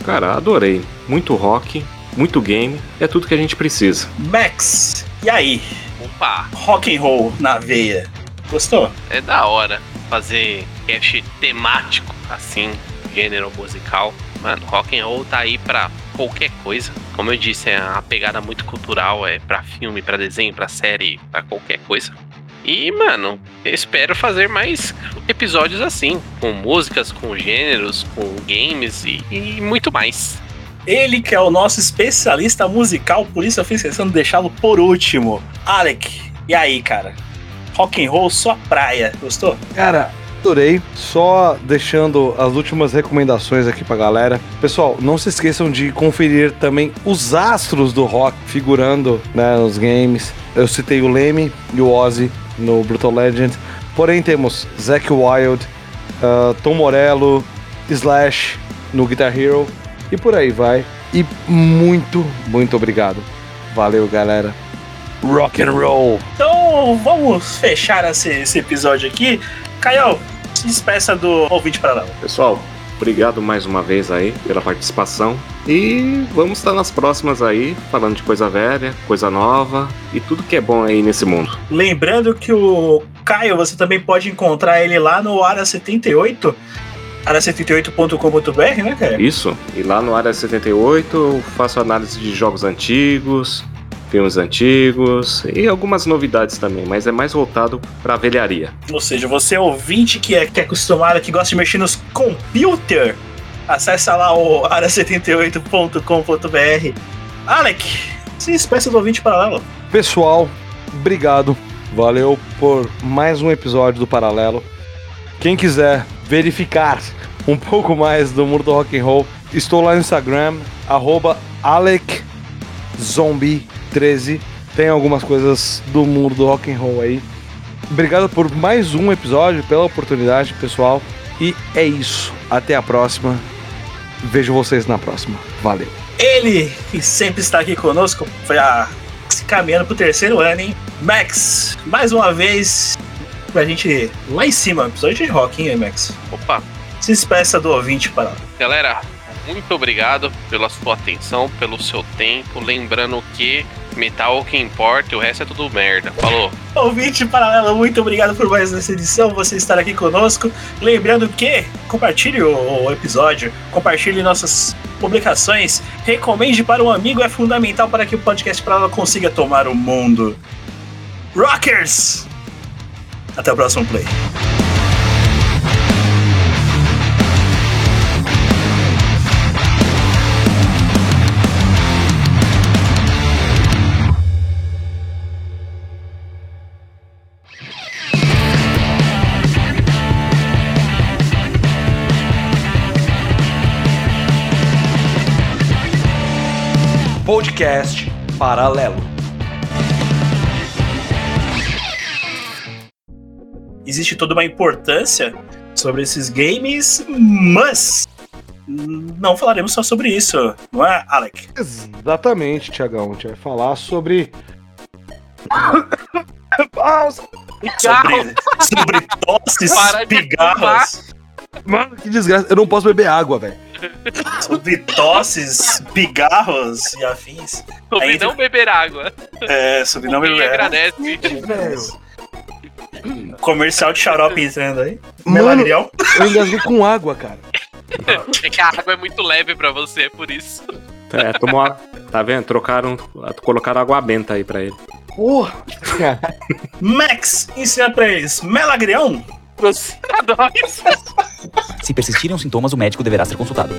Cara, adorei. Muito rock, muito game, é tudo que a gente precisa. Max, e aí? Opa! Rock and roll na veia. Gostou? É da hora fazer cast temático assim, gênero musical. Mano, rock and roll tá aí pra qualquer coisa. Como eu disse, é uma pegada muito cultural, é para filme, para desenho, para série, para qualquer coisa. E, mano, eu espero fazer mais episódios assim, com músicas, com gêneros, com games e, e muito mais. Ele que é o nosso especialista musical, por isso eu fiz questão de deixá-lo por último. Alec, e aí, cara? Rock and roll, sua praia, gostou? Cara, adorei. Só deixando as últimas recomendações aqui pra galera. Pessoal, não se esqueçam de conferir também os astros do rock figurando né, nos games. Eu citei o Leme e o Ozzy no Brutal Legend. Porém, temos Zack Wild, uh, Tom Morello, Slash no Guitar Hero e por aí vai. E muito, muito obrigado. Valeu, galera. Rock and roll. Então vamos fechar esse, esse episódio aqui. Caio, se despeça do ouvinte paralelo. Pessoal, obrigado mais uma vez aí pela participação. E vamos estar nas próximas aí, falando de coisa velha, coisa nova e tudo que é bom aí nesse mundo. Lembrando que o Caio, você também pode encontrar ele lá no Área 78, área78.com.br, né, cara? Isso, e lá no Área 78 eu faço análise de jogos antigos, filmes antigos e algumas novidades também, mas é mais voltado para velharia. Ou seja, você é ouvinte que é, que é acostumado, que gosta de mexer nos computer, acessa lá o área78.com.br. Alec, se despeça do ouvinte paralelo. Pessoal, obrigado. Valeu por mais um episódio do Paralelo. Quem quiser verificar um pouco mais do mundo do rock and roll, estou lá no Instagram, arroba AlecZombie13. Tem algumas coisas do mundo do rock and roll aí. Obrigado por mais um episódio, pela oportunidade, pessoal. E é isso. Até a próxima. Vejo vocês na próxima. Valeu. Ele, que sempre está aqui conosco, já se caminhando pro terceiro ano, hein? Max, mais uma vez, pra gente lá em cima, episódio de rock, hein, Max? Opa! Se despeça do ouvinte para. Galera, muito obrigado pela sua atenção, pelo seu tempo. Lembrando que metal é o que importa o resto é tudo merda. Falou! Ouvinte paralelo, muito obrigado por mais essa edição, você estar aqui conosco. Lembrando que compartilhe o, o episódio, compartilhe nossas publicações, recomende para um amigo, é fundamental para que o podcast paralelo consiga tomar o mundo. Rockers! Até o próximo play. Podcast Paralelo. Existe toda uma importância sobre esses games, mas não falaremos só sobre isso, não é, Alec? Exatamente, Tiagão. A gente vai falar sobre. sobre, sobre tosses, pigarros. Mano, que desgraça. Eu não posso beber água, velho. Sobre tosses, pigarros e afins. Sobre Aí, não beber água. É, sobre não beber. agradece. Comercial de xarope entrando aí. Mano, Melagrião. eu engasguei com água, cara. É que a água é muito leve pra você, é por isso. É, tomou a- Tá vendo? Trocaram. Colocaram água benta aí pra ele. Porra! Max, ensina pra eles. Melagrião. Adora isso. Se persistirem os sintomas, o médico deverá ser consultado.